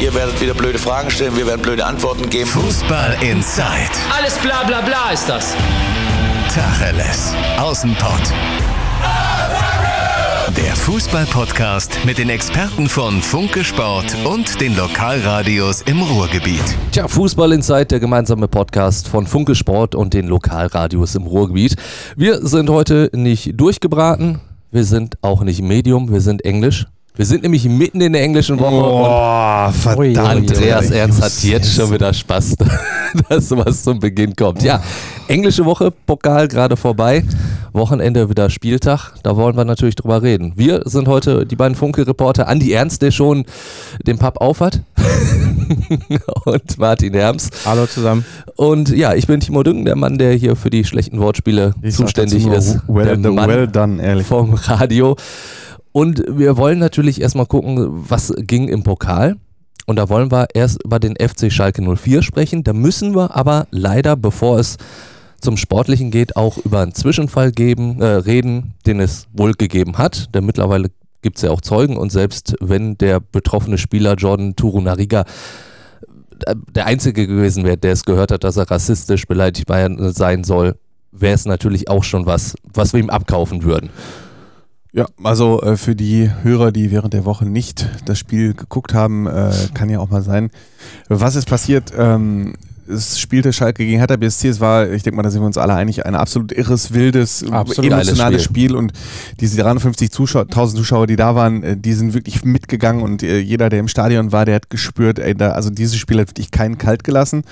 Ihr werdet wieder blöde Fragen stellen, wir werden blöde Antworten geben. Fußball Inside. Alles bla bla bla ist das. Tacheles. Außenpott. Der Fußball-Podcast mit den Experten von Funke Sport und den Lokalradios im Ruhrgebiet. Tja, Fußball Inside, der gemeinsame Podcast von Funke Sport und den Lokalradios im Ruhrgebiet. Wir sind heute nicht durchgebraten, wir sind auch nicht Medium, wir sind Englisch. Wir sind nämlich mitten in der englischen Woche Oh, verdammt. und Andreas Ernst hat jetzt schon wieder Spaß, dass sowas zum Beginn kommt. Ja, englische Woche, Pokal gerade vorbei, Wochenende wieder Spieltag, da wollen wir natürlich drüber reden. Wir sind heute die beiden Funke-Reporter, Andi Ernst, der schon den Pub aufhat und Martin Herms. Hallo zusammen. Und ja, ich bin Timo Düngen, der Mann, der hier für die schlechten Wortspiele Ich zuständig ist. Well, der done, Mann well done, ehrlich. vom Radio. Und wir wollen natürlich erstmal gucken, was ging im Pokal. Und da wollen wir erst über den FC Schalke 04 sprechen. Da müssen wir aber leider, bevor es zum Sportlichen geht, auch über einen Zwischenfall geben, äh, reden, den es wohl gegeben hat. Denn mittlerweile gibt es ja auch Zeugen und selbst wenn der betroffene Spieler Jordan Turunariga äh, der Einzige gewesen wäre, der es gehört hat, dass er rassistisch beleidigt sein soll, wäre es natürlich auch schon was, was wir ihm abkaufen würden. Ja, also äh, für die Hörer, die während der Woche nicht das Spiel geguckt haben, äh, kann ja auch mal sein. Was ist passiert? Ähm, es spielte Schalke gegen Hertha BSC. Es war, ich denke mal, da sind wir uns alle einig, ein absolut irres, wildes, Absolut emotionales geiles Spiel. Und diese 350 Zuschauer, 1000 Zuschauer, die da waren, äh, die sind wirklich mitgegangen und äh, jeder, der im Stadion war, der hat gespürt, ey, da, also dieses Spiel hat wirklich keinen kalt gelassen.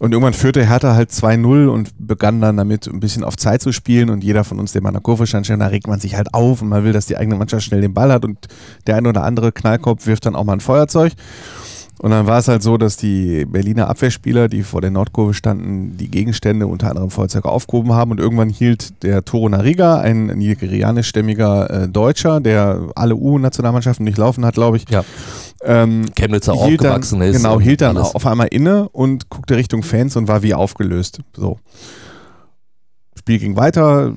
Und irgendwann führte Hertha halt 2-0 und begann dann damit ein bisschen auf Zeit zu spielen und jeder von uns, der mal in der Kurve stand, da regt man sich halt auf und man will, dass die eigene Mannschaft schnell den Ball hat und der ein oder andere Knallkopf wirft dann auch mal ein Feuerzeug. Und dann war es halt so, dass die Berliner Abwehrspieler, die vor der Nordkurve standen, die Gegenstände unter anderem Feuerzeug aufgehoben haben und irgendwann hielt der Toro Nariga, ein nigerianischstämmiger äh, Deutscher, der alle U-Nationalmannschaften durchlaufen hat, glaube ich, Ja. ähm, Chemnitzer hielt dann, aufgewachsen ist. Genau, hielt dann alles. auf einmal inne und guckte Richtung Fans und war wie aufgelöst. So. Spiel ging weiter,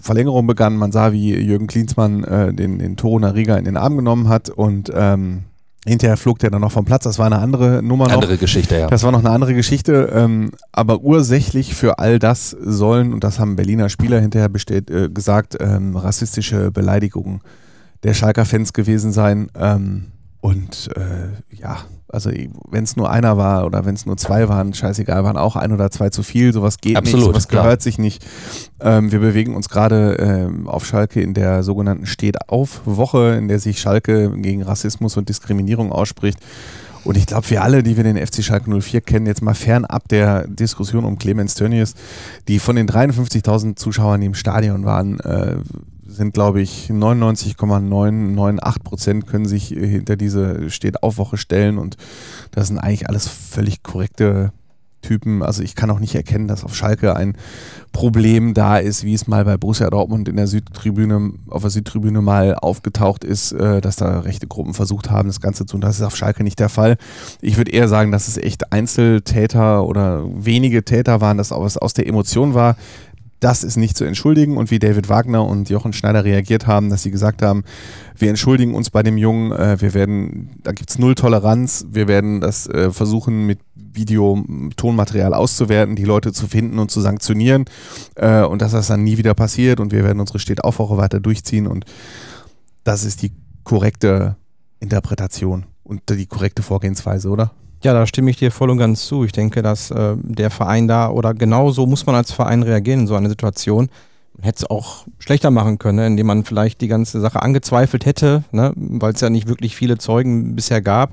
Verlängerung begann, man sah, wie Jürgen Klinsmann äh, den, den Toro Nariga in den Arm genommen hat und ähm, hinterher flog der dann noch vom Platz. Das war eine andere Nummer noch. Andere Geschichte, ja. Das war noch eine andere Geschichte, ähm, aber ursächlich für all das sollen, und das haben Berliner Spieler hinterher bestät, äh, gesagt, ähm, rassistische Beleidigungen der Schalker Fans gewesen sein. Ähm, und äh, ja, also wenn es nur einer war oder wenn es nur zwei waren, scheißegal, waren auch ein oder zwei zu viel, sowas geht Absolut, nicht, sowas klar. gehört sich nicht. Ähm, wir bewegen uns gerade ähm, auf Schalke in der sogenannten Steht-auf-Woche, in der sich Schalke gegen Rassismus und Diskriminierung ausspricht. Und ich glaube, wir alle, die wir den FC Schalke 04 kennen, jetzt mal fernab der Diskussion um Clemens Tönnies, die von den 53.000 Zuschauern, die im Stadion waren, äh, sind, glaube ich, 99,998 Prozent können sich äh, hinter diese Steht-auf-Woche stellen. Und das sind eigentlich alles völlig korrekte Typen. Also ich kann auch nicht erkennen, dass auf Schalke ein Problem da ist, wie es mal bei Borussia Dortmund in der Südtribüne, auf der Südtribüne mal aufgetaucht ist, äh, dass da rechte Gruppen versucht haben, das Ganze zu tun. Das ist auf Schalke nicht der Fall. Ich würde eher sagen, dass es echt Einzeltäter oder wenige Täter waren, dass es aus der Emotion war. Das ist nicht zu entschuldigen. Und wie David Wagner und Jochen Schneider reagiert haben, dass sie gesagt haben, wir entschuldigen uns bei dem Jungen, äh, wir werden, da gibt es null Toleranz, wir werden das äh, versuchen mit Video, Tonmaterial auszuwerten, die Leute zu finden und zu sanktionieren. Äh, und dass das dann nie wieder passiert und wir werden unsere Steht-auf-Woche weiter durchziehen. Und das ist die korrekte Interpretation und die korrekte Vorgehensweise, oder? Ja, da stimme ich dir voll und ganz zu. Ich denke, dass äh, der Verein da oder genau so muss man als Verein reagieren in so eine Situation. Man hätte es auch schlechter machen können, ne, indem man vielleicht die ganze Sache angezweifelt hätte, ne, weil es ja nicht wirklich viele Zeugen bisher gab.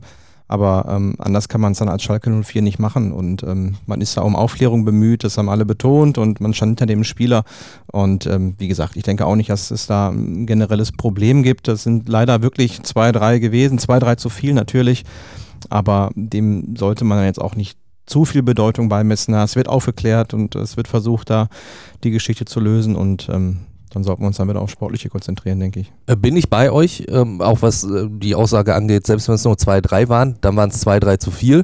Aber ähm, anders kann man es dann als Schalke 04 nicht machen. Und ähm, man ist da um Aufklärung bemüht, das haben alle betont und man stand hinter dem Spieler. Und ähm, wie gesagt, ich denke auch nicht, dass es da ein generelles Problem gibt. Das sind leider wirklich zwei, drei gewesen, zwei, drei zu viel natürlich. Aber dem sollte man jetzt auch nicht zu viel Bedeutung beimessen. Es wird aufgeklärt und es wird versucht, da die Geschichte zu lösen. Und ähm, dann sollten wir uns dann wieder auf Sportliche konzentrieren, denke ich. Äh, Bin ich bei euch, ähm, auch was äh, die Aussage angeht, selbst wenn es nur zwei, drei waren, dann waren es zwei, drei zu viel.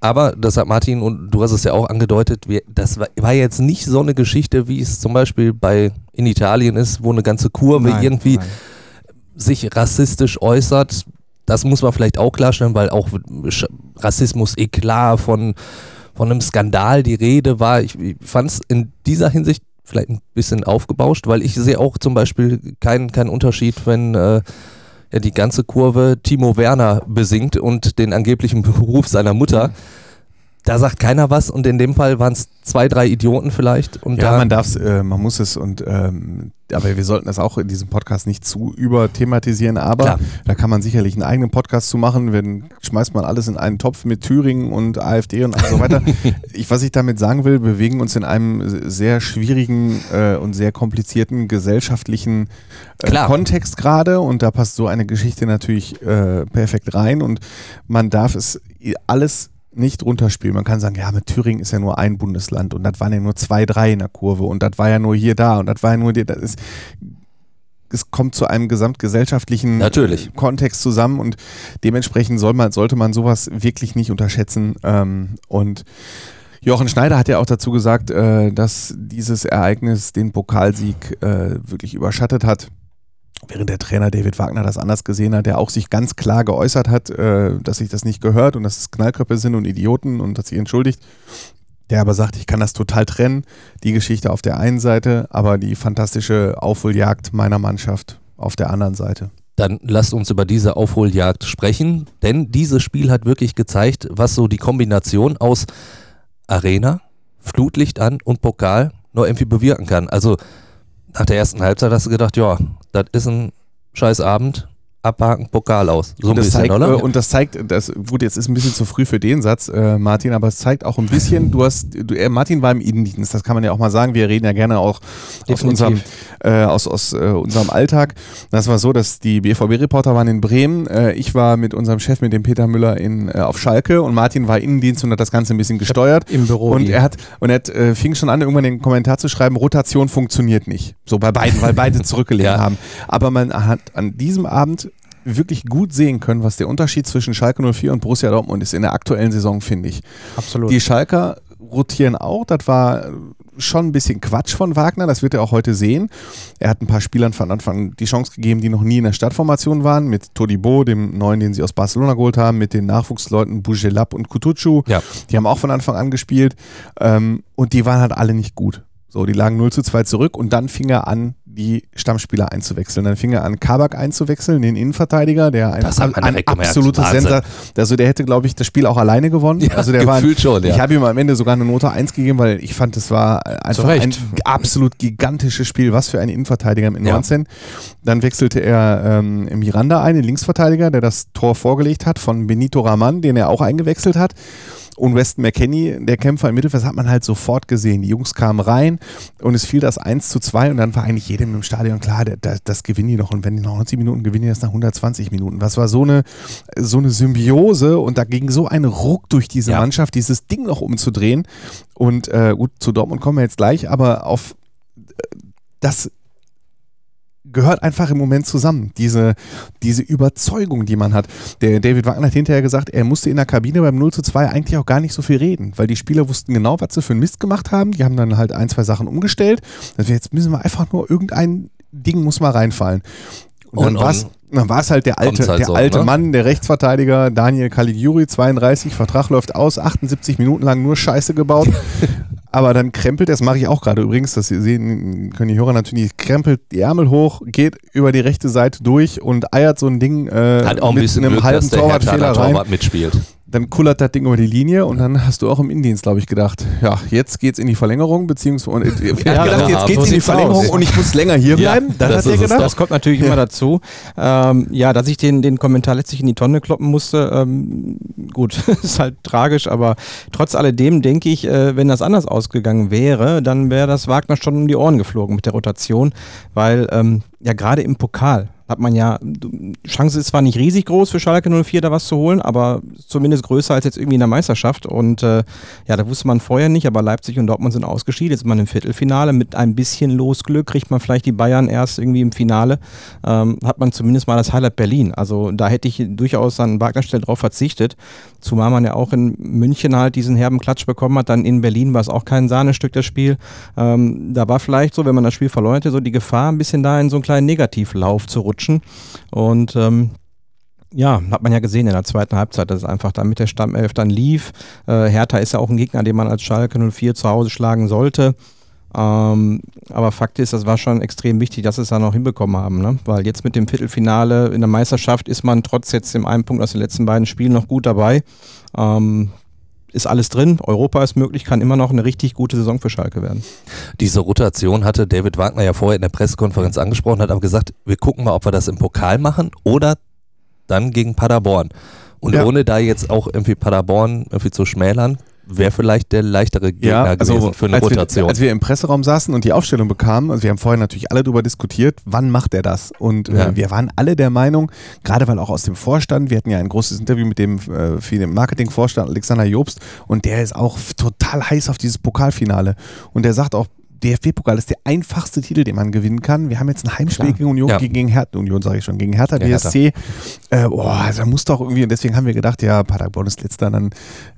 Aber das hat Martin und du hast es ja auch angedeutet, wir, das war, war jetzt nicht so eine Geschichte, wie es zum Beispiel bei in Italien ist, wo eine ganze Kurve Nein, irgendwie nein. sich rassistisch äußert. Das muss man vielleicht auch klarstellen, weil auch Rassismus, Eklat von, von einem Skandal die Rede war. Ich, ich fand es in dieser Hinsicht vielleicht ein bisschen aufgebauscht, weil ich sehe auch zum Beispiel keinen keinen Unterschied, wenn äh, ja, die ganze Kurve Timo Werner besingt und den angeblichen Beruf seiner Mutter. Da sagt keiner was und in dem Fall waren es zwei, drei Idioten vielleicht. Und Ja, man darf es, äh, man muss es und ähm, aber wir sollten das auch in diesem Podcast nicht zu überthematisieren, aber Klar. da kann man sicherlich einen eigenen Podcast zu machen, wenn schmeißt man alles in einen Topf mit Thüringen und AfD und so weiter. ich, was ich damit sagen will, bewegen uns in einem sehr schwierigen äh, und sehr komplizierten gesellschaftlichen äh. Kontext gerade und da passt so eine Geschichte natürlich äh, perfekt rein und man darf es alles nicht runterspielen. Man kann sagen, ja, mit Thüringen ist ja nur ein Bundesland und das waren ja nur zwei, drei in der Kurve und das war ja nur hier da und das war ja nur dir. Das ist, es kommt zu einem gesamtgesellschaftlichen Natürlich. Kontext zusammen und dementsprechend soll man, sollte man sowas wirklich nicht unterschätzen. Ähm, und Jochen Schneider hat ja auch dazu gesagt, äh, dass dieses Ereignis den Pokalsieg äh, wirklich überschattet hat. Während der Trainer David Wagner das anders gesehen hat, der auch sich ganz klar geäußert hat, äh, dass sich das nicht gehört und dass es Knallköpfe sind und Idioten und hat sich entschuldigt. Der aber sagt, ich kann das total trennen, die Geschichte auf der einen Seite, aber die fantastische Aufholjagd meiner Mannschaft auf der anderen Seite. Dann lasst uns über diese Aufholjagd sprechen, denn dieses Spiel hat wirklich gezeigt, was so die Kombination aus Arena, Flutlicht an und Pokal nur irgendwie bewirken kann. Also nach der ersten Halbzeit hast du gedacht, ja, das ist ein scheiß Abend, abhaken, Pokal aus. So ein und, das bisschen, zeigt, oder? äh, und das zeigt, das, gut, jetzt ist ein bisschen zu früh für den Satz, äh, Martin, aber es zeigt auch ein bisschen, du hast, du, äh, Martin war im Innendienst, das kann man ja auch mal sagen, wir reden ja gerne auch aus unserem, äh, aus, aus äh, unserem Alltag. Das war so, dass die BVB-Reporter waren in Bremen, äh, ich war mit unserem Chef, mit dem Peter Müller in, äh, auf Schalke und Martin war Innendienst und hat das Ganze ein bisschen gesteuert. Im Büro. Und die- er hat, und er hat, äh, fing schon an, irgendwann den Kommentar zu schreiben, Rotation funktioniert nicht. So bei beiden, weil beide zurückgelegen Ja. haben. Aber man hat an diesem Abend wirklich gut sehen können, was der Unterschied zwischen Schalke 04 und Borussia Dortmund ist in der aktuellen Saison, finde ich. Absolut. Die Schalker rotieren auch, das war schon ein bisschen Quatsch von Wagner, das wird er auch heute sehen. Er hat ein paar Spielern von Anfang die Chance gegeben, die noch nie in der Startformation waren, mit Todibo, dem neuen, den sie aus Barcelona geholt haben, mit den Nachwuchsleuten Bujelab und Kutucu. Ja. Die haben auch von Anfang an gespielt ähm, und die waren halt alle nicht gut. So, die lagen 0 zu 2 zurück und dann fing er an, die Stammspieler einzuwechseln. Dann fing er an, Kabak einzuwechseln, den Innenverteidiger, der ein, ein Wahnsinn. Sensor. Also der hätte, glaube ich, das Spiel auch alleine gewonnen. Ja, also der war, schon, ja. Ich habe ihm am Ende sogar eine Note 1 gegeben, weil ich fand, das war einfach ein absolut gigantisches Spiel. Was für ein Innenverteidiger im Ja. 19. Dann wechselte er ähm, Miranda ein, den Linksverteidiger, der das Tor vorgelegt hat von Benito Raman, den er auch eingewechselt hat. Und Weston McKenney, der Kämpfer im Mittelfeld, das hat man halt sofort gesehen. Die Jungs kamen rein und es fiel das 1 zu 2 und dann war eigentlich jedem im Stadion klar, das, das gewinnen die noch. Und wenn die noch 90 Minuten gewinnen, die das nach 120 Minuten. Das war so eine, so eine Symbiose und da ging so ein Ruck durch diese Ja. Mannschaft, dieses Ding noch umzudrehen. Und äh, gut, zu Dortmund kommen wir jetzt gleich, aber auf äh, das gehört einfach im Moment zusammen. Diese, diese Überzeugung, die man hat. Der David Wagner hat hinterher gesagt, er musste in der Kabine beim 0 zu 2 eigentlich auch gar nicht so viel reden, weil die Spieler wussten genau, was sie für einen Mist gemacht haben. Die haben dann halt ein, zwei Sachen umgestellt. Also jetzt müssen wir einfach nur irgendein Ding muss mal reinfallen. Und dann war es dann war es halt der alte, halt der so, alte ne? Mann, der Rechtsverteidiger Daniel Caligiuri, 32, Vertrag läuft aus, 78 Minuten lang nur Scheiße gebaut. Aber dann krempelt, das mache ich auch gerade übrigens, das sehen, können die Hörer natürlich krempelt die Ärmel hoch, geht über die rechte Seite durch und eiert so ein Ding äh, Hat auch ein mit bisschen einem Glück, halben dass der Torwartfehler Hertha rein. Torwart mitspielt. Dann kullert das Ding über die Linie und dann hast du auch im Indienst, glaube ich, gedacht, ja, jetzt geht's in die Verlängerung, beziehungsweise und, äh, Ja, gedacht, ja, jetzt geht's in die Verlängerung und ich muss länger hier Ja, bleiben. Dann das er gedacht, Das kommt natürlich immer dazu. Ähm, ja, dass ich den, den Kommentar letztlich in die Tonne kloppen musste, ähm, gut, ist halt tragisch, aber trotz alledem denke ich, äh, wenn das anders ausgegangen wäre, dann wäre das Wagner schon um die Ohren geflogen mit der Rotation, weil ähm, ja gerade im Pokal hat man ja, Chance ist zwar nicht riesig groß für Schalke 04 da was zu holen, aber zumindest größer als jetzt irgendwie in der Meisterschaft. Und äh, ja, da wusste man vorher nicht, aber Leipzig und Dortmund sind ausgeschieden, jetzt ist man im Viertelfinale, mit ein bisschen Losglück kriegt man vielleicht die Bayern erst irgendwie im Finale, ähm, hat man zumindest mal das Highlight Berlin, also da hätte ich durchaus an Wagner Stelle drauf verzichtet, zumal man ja auch in München halt diesen herben Klatsch bekommen hat, dann in Berlin war es auch kein Sahnestück, das Spiel, ähm, da war vielleicht so, wenn man das Spiel verloren hätte, so die Gefahr, ein bisschen da in so einen kleinen Negativlauf zu rutschen. Und ähm, Ja, hat man ja gesehen in der zweiten Halbzeit, dass es einfach dann mit der Stammelf dann lief. Äh, Hertha ist ja auch ein Gegner, den man als Schalke 04 zu Hause schlagen sollte. Ähm, aber Fakt ist, das war schon extrem wichtig, dass sie es da noch hinbekommen haben. Ne? Weil jetzt mit dem Viertelfinale in der Meisterschaft ist man trotz jetzt dem einen Punkt aus den letzten beiden Spielen noch gut dabei. Ähm, ist alles drin, Europa ist möglich, kann immer noch eine richtig gute Saison für Schalke werden. Diese Rotation hatte David Wagner ja vorher in der Pressekonferenz angesprochen, hat aber gesagt, wir gucken mal, ob wir das im Pokal machen oder dann gegen Paderborn. Und Ja. ohne da jetzt auch irgendwie Paderborn irgendwie zu schmälern, wäre vielleicht der leichtere Gegner gewesen für eine also als Rotation. Wir, als wir im Presseraum saßen und die Aufstellung bekamen, also wir haben vorher natürlich alle darüber diskutiert, wann macht er das? Und äh, Ja. wir waren alle der Meinung, gerade weil auch aus dem Vorstand, wir hatten ja ein großes Interview mit dem äh, den Marketingvorstand Alexander Jobst und der ist auch total heiß auf dieses Pokalfinale. Und der sagt auch, DFB-Pokal ist der einfachste Titel, den man gewinnen kann. Wir haben jetzt ein Heimspiel Klar. gegen Union, Ja. gegen Hertha, Union sage ich schon, gegen Hertha. BSC. Äh, boah, da muss doch irgendwie, und deswegen haben wir gedacht, ja, Paderborn ist letzter, dann,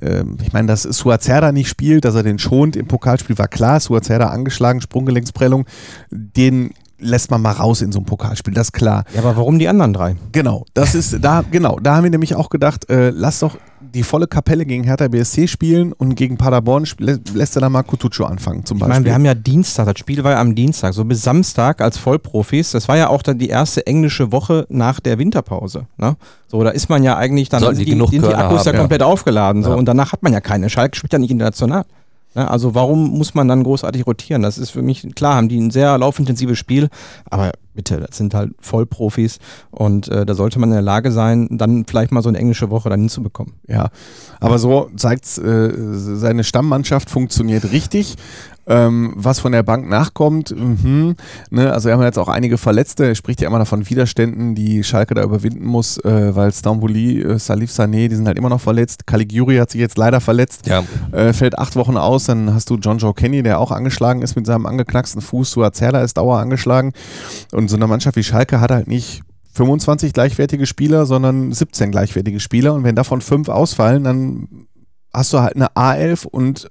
ähm, ich meine, dass Suazerda nicht spielt, dass er den schont im Pokalspiel, war klar, Suazerda angeschlagen, Sprunggelenksprellung, den lässt man mal raus in so einem Pokalspiel, das ist klar. Ja, aber warum die anderen drei? Genau, das ist, da, genau, da haben wir nämlich auch gedacht, äh, lass doch die volle Kapelle gegen Hertha BSC spielen und gegen Paderborn lässt er dann mal Kutucu anfangen zum Ich Beispiel. meine, wir haben ja Dienstag, das Spiel war ja am Dienstag, so bis Samstag als Vollprofis. Das war ja auch dann die erste englische Woche nach der Winterpause. Ne? So, da ist man ja eigentlich dann Sollten die sind die Körner Akkus ja haben, ja. komplett aufgeladen. So, Ja. Und danach hat man ja keine. Schalke spielt ja nicht international. Ne? Also warum muss man dann großartig rotieren? Das ist für mich, klar, haben die ein sehr laufintensives Spiel, aber bitte, das sind halt Vollprofis und äh, da sollte man in der Lage sein, dann vielleicht mal so eine englische Woche dann hinzubekommen. Ja, aber so zeigt äh, seine Stammmannschaft funktioniert richtig. Ähm, was von der Bank nachkommt, mhm, ne, also wir haben jetzt auch einige Verletzte. Er spricht ja immer noch von Widerständen, die Schalke da überwinden muss, äh, weil Stambouli, äh, Salif Sané, die sind halt immer noch verletzt. Caligiuri hat sich jetzt leider verletzt, ja, äh, fällt acht Wochen aus. Dann hast du John Joe Kenny, der auch angeschlagen ist mit seinem angeknacksten Fuß. Suazerda ist dauer angeschlagen. Und so eine Mannschaft wie Schalke hat halt nicht 25 gleichwertige Spieler, sondern 17 gleichwertige Spieler. Und wenn davon fünf ausfallen, dann hast du halt eine A11 und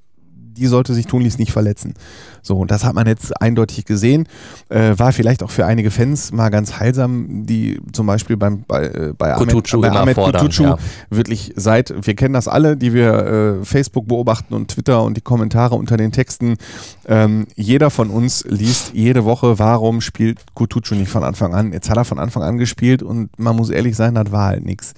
die sollte sich tunlichst nicht verletzen. So, und das hat man jetzt eindeutig gesehen. Äh, war vielleicht auch für einige Fans mal ganz heilsam, die zum Beispiel beim, bei, äh, bei Kutucu Ahmed, bei Ahmed fordern, Kutucu ja. wirklich seit, wir kennen das alle, die wir äh, Facebook beobachten und Twitter und die Kommentare unter den Texten. Ähm, jeder von uns liest jede Woche, warum spielt Kutucu nicht von Anfang an. Jetzt hat er von Anfang an gespielt und man muss ehrlich sein, das war halt nichts.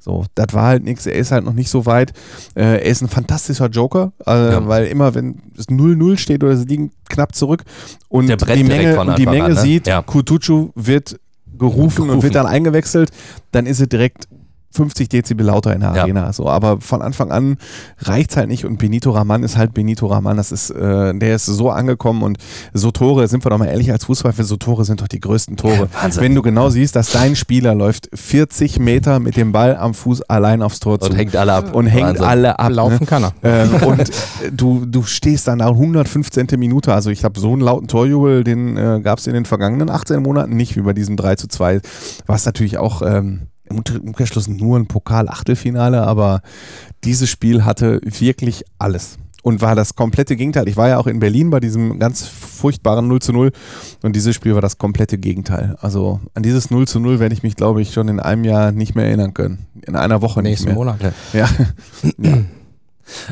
So, das war halt nichts. Er ist halt noch nicht so weit. Äh, er ist ein fantastischer Joker, äh, Ja. weil immer, wenn es 0-0 steht oder sie liegen knapp zurück und die Menge, und die Menge an, ne? sieht, Ja. Kutucu wird gerufen, und Gerufen. wird dann eingewechselt, dann ist es direkt 50 Dezibel lauter in der Ja. Arena. So, aber von Anfang an reicht es halt nicht und Benito Raman ist halt Benito Raman. Das ist, äh, der ist so angekommen und so Tore, sind wir doch mal ehrlich als Fußball, so Tore sind doch die größten Tore. Wahnsinn. Wenn du genau siehst, dass dein Spieler läuft 40 Meter mit dem Ball am Fuß allein aufs Tor zu und hängt alle ab. und hängt Wahnsinn. alle ab. Laufen ne? kann er. Ähm, und äh, du, du stehst dann da 115. Minute. Also ich habe so einen lauten Torjubel, den äh, gab es in den vergangenen 18 Monaten nicht, wie bei diesem 3 zu 2. Was natürlich auch ähm, im Umkehrschluss nur ein Pokal-Achtelfinale, aber dieses Spiel hatte wirklich alles. Und war das komplette Gegenteil. Ich war ja auch in Berlin bei diesem ganz furchtbaren 0 zu 0 und dieses Spiel war das komplette Gegenteil. Also an dieses 0 zu 0 werde ich mich, glaube ich, schon in einem Jahr nicht mehr erinnern können. In einer Woche nicht Nächsten mehr. Monat. Ja.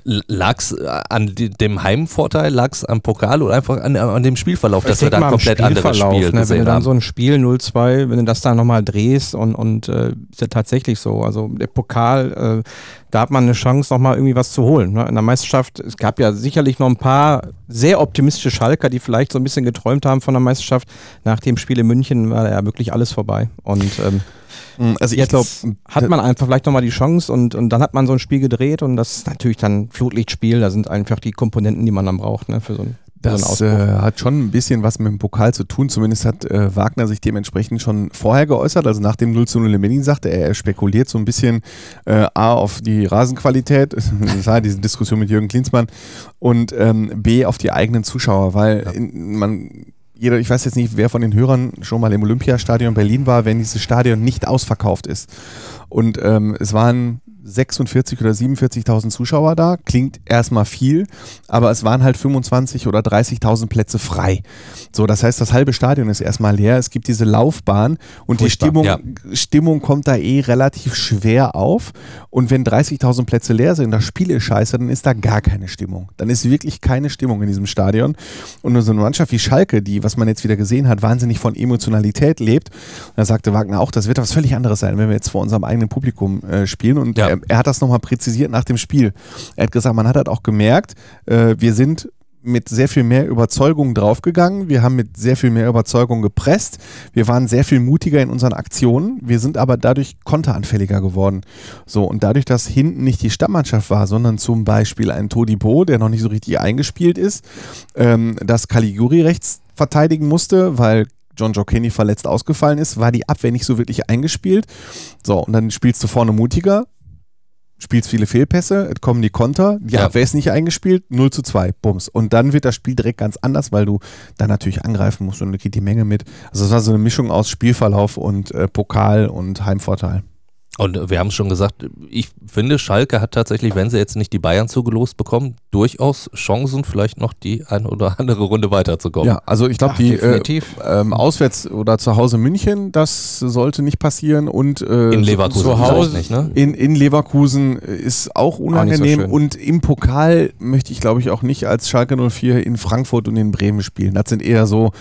Lag es an die- dem Heimvorteil, lag es am Pokal oder einfach an, an dem Spielverlauf, dass wir mal am komplett anderes Spielverlauf, Spiel ne? Wenn du dann so ein Spiel 0-2, wenn du das da nochmal drehst und, und äh, ist ja tatsächlich so. Also der Pokal, äh, da hat man eine Chance, nochmal irgendwie was zu holen. Ne? In der Meisterschaft, es gab ja sicherlich noch ein paar sehr optimistische Schalker, die vielleicht so ein bisschen geträumt haben von der Meisterschaft. Nach dem Spiel in München war ja wirklich alles vorbei. Und ähm, Also jetzt hat man einfach vielleicht nochmal die Chance und, und dann hat man so ein Spiel gedreht und das ist natürlich dann Flutlichtspiel. Da sind einfach die Komponenten, die man dann braucht ne? für so ein so Das äh, hat schon ein bisschen was mit dem Pokal zu tun. Zumindest hat äh, Wagner sich dementsprechend schon vorher geäußert. Also nach dem 0 zu 0 in Berlin sagte er, er spekuliert so ein bisschen äh, A auf die Rasenqualität, das war diese Diskussion mit Jürgen Klinsmann, und ähm, B auf die eigenen Zuschauer, weil in, man jeder, ich weiß jetzt nicht, wer von den Hörern schon mal im Olympiastadion Berlin war, wenn dieses Stadion nicht ausverkauft ist. Und ähm, es waren 46 oder 47.000 Zuschauer da. Klingt erstmal viel, aber es waren halt 25 oder 30.000 Plätze frei. So, das heißt, das halbe Stadion ist erstmal leer. Es gibt diese Laufbahn und die Furchtbar, Stimmung, ja. Stimmung kommt da eh relativ schwer auf. Und wenn 30.000 Plätze leer sind, das Spiel ist scheiße, dann ist da gar keine Stimmung. Dann ist wirklich keine Stimmung in diesem Stadion. Und nur so eine Mannschaft wie Schalke, die, was man jetzt wieder gesehen hat, wahnsinnig von Emotionalität lebt, da sagte Wagner auch, das wird was völlig anderes sein, wenn wir jetzt vor unserem eigenen Publikum äh, spielen. Und Ja. er, er hat das nochmal präzisiert nach dem Spiel. Er hat gesagt, man hat halt auch gemerkt, äh, wir sind mit sehr viel mehr Überzeugung draufgegangen. Wir haben mit sehr viel mehr Überzeugung gepresst. Wir waren sehr viel mutiger in unseren Aktionen. Wir sind aber dadurch konteranfälliger geworden. So, und dadurch, dass hinten nicht die Stammmannschaft war, sondern zum Beispiel ein Todibo, der noch nicht so richtig eingespielt ist, ähm, dass Caligiuri rechts verteidigen musste, weil John Joe Kenny verletzt ausgefallen ist, war die Abwehr nicht so wirklich eingespielt. So, und dann spielst du vorne mutiger, spielst viele Fehlpässe, es kommen die Konter, die Ja. Abwehr ist nicht eingespielt, 0 zu 2, bums. Und dann wird das Spiel direkt ganz anders, weil du dann natürlich angreifen musst und da geht die Menge mit. Also es war so eine Mischung aus Spielverlauf und äh, Pokal und Heimvorteil. Und wir haben es schon gesagt, ich finde, Schalke hat tatsächlich, wenn sie jetzt nicht die Bayern zugelost bekommen, durchaus Chancen, vielleicht noch die eine oder andere Runde weiterzukommen. Ja, also ich glaube, die äh, ähm, auswärts oder zu Hause München, das sollte nicht passieren und äh, In Leverkusen zu Hause nicht, ne? in, in Leverkusen ist auch unangenehm schön. und im Pokal möchte ich glaube ich auch nicht als Schalke 04 in Frankfurt und in Bremen spielen. Das sind eher so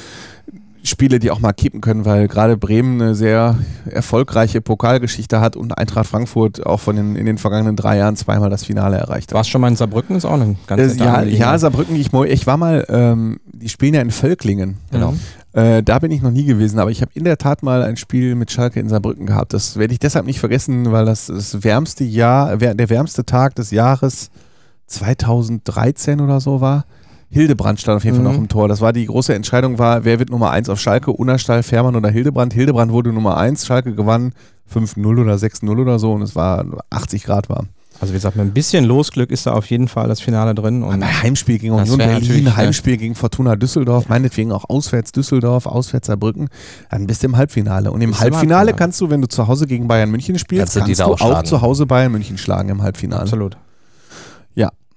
Spiele, die auch mal kippen können, weil gerade Bremen eine sehr erfolgreiche Pokalgeschichte hat und Eintracht Frankfurt auch von den, in den vergangenen drei Jahren zweimal das Finale erreicht hat. Warst schon mal in Saarbrücken? Ist auch eine ganz Äh, ja, ja, Saarbrücken, ich, ich war mal, ähm, die spielen ja in Völklingen. Genau. Äh, da bin ich noch nie gewesen, aber ich habe in der Tat mal ein Spiel mit Schalke in Saarbrücken gehabt. Das werde ich deshalb nicht vergessen, weil das das wärmste Jahr, der wärmste Tag des Jahres 2013 oder so war. Hildebrand stand auf jeden Fall Mhm. noch im Tor. Das war die große Entscheidung, war, wer wird Nummer 1 auf Schalke, Unnerstall, Fährmann oder Hildebrand. Hildebrand wurde Nummer 1, Schalke gewann 5-0 oder 6-0 oder so und es war 80 Grad warm. Also wie gesagt, mit ein bisschen Losglück ist da auf jeden Fall das Finale drin. Und Ein Heimspiel gegen Union Berlin, natürlich, Heimspiel gegen Fortuna Düsseldorf, meinetwegen auch auswärts Düsseldorf, auswärts Saarbrücken, dann bist du im Halbfinale. Und im Halbfinale Halbfinale. kannst du, wenn du zu Hause gegen Bayern München spielst, Kannst du kannst du, auch schlagen. zu Hause Bayern München schlagen im Halbfinale. absolut.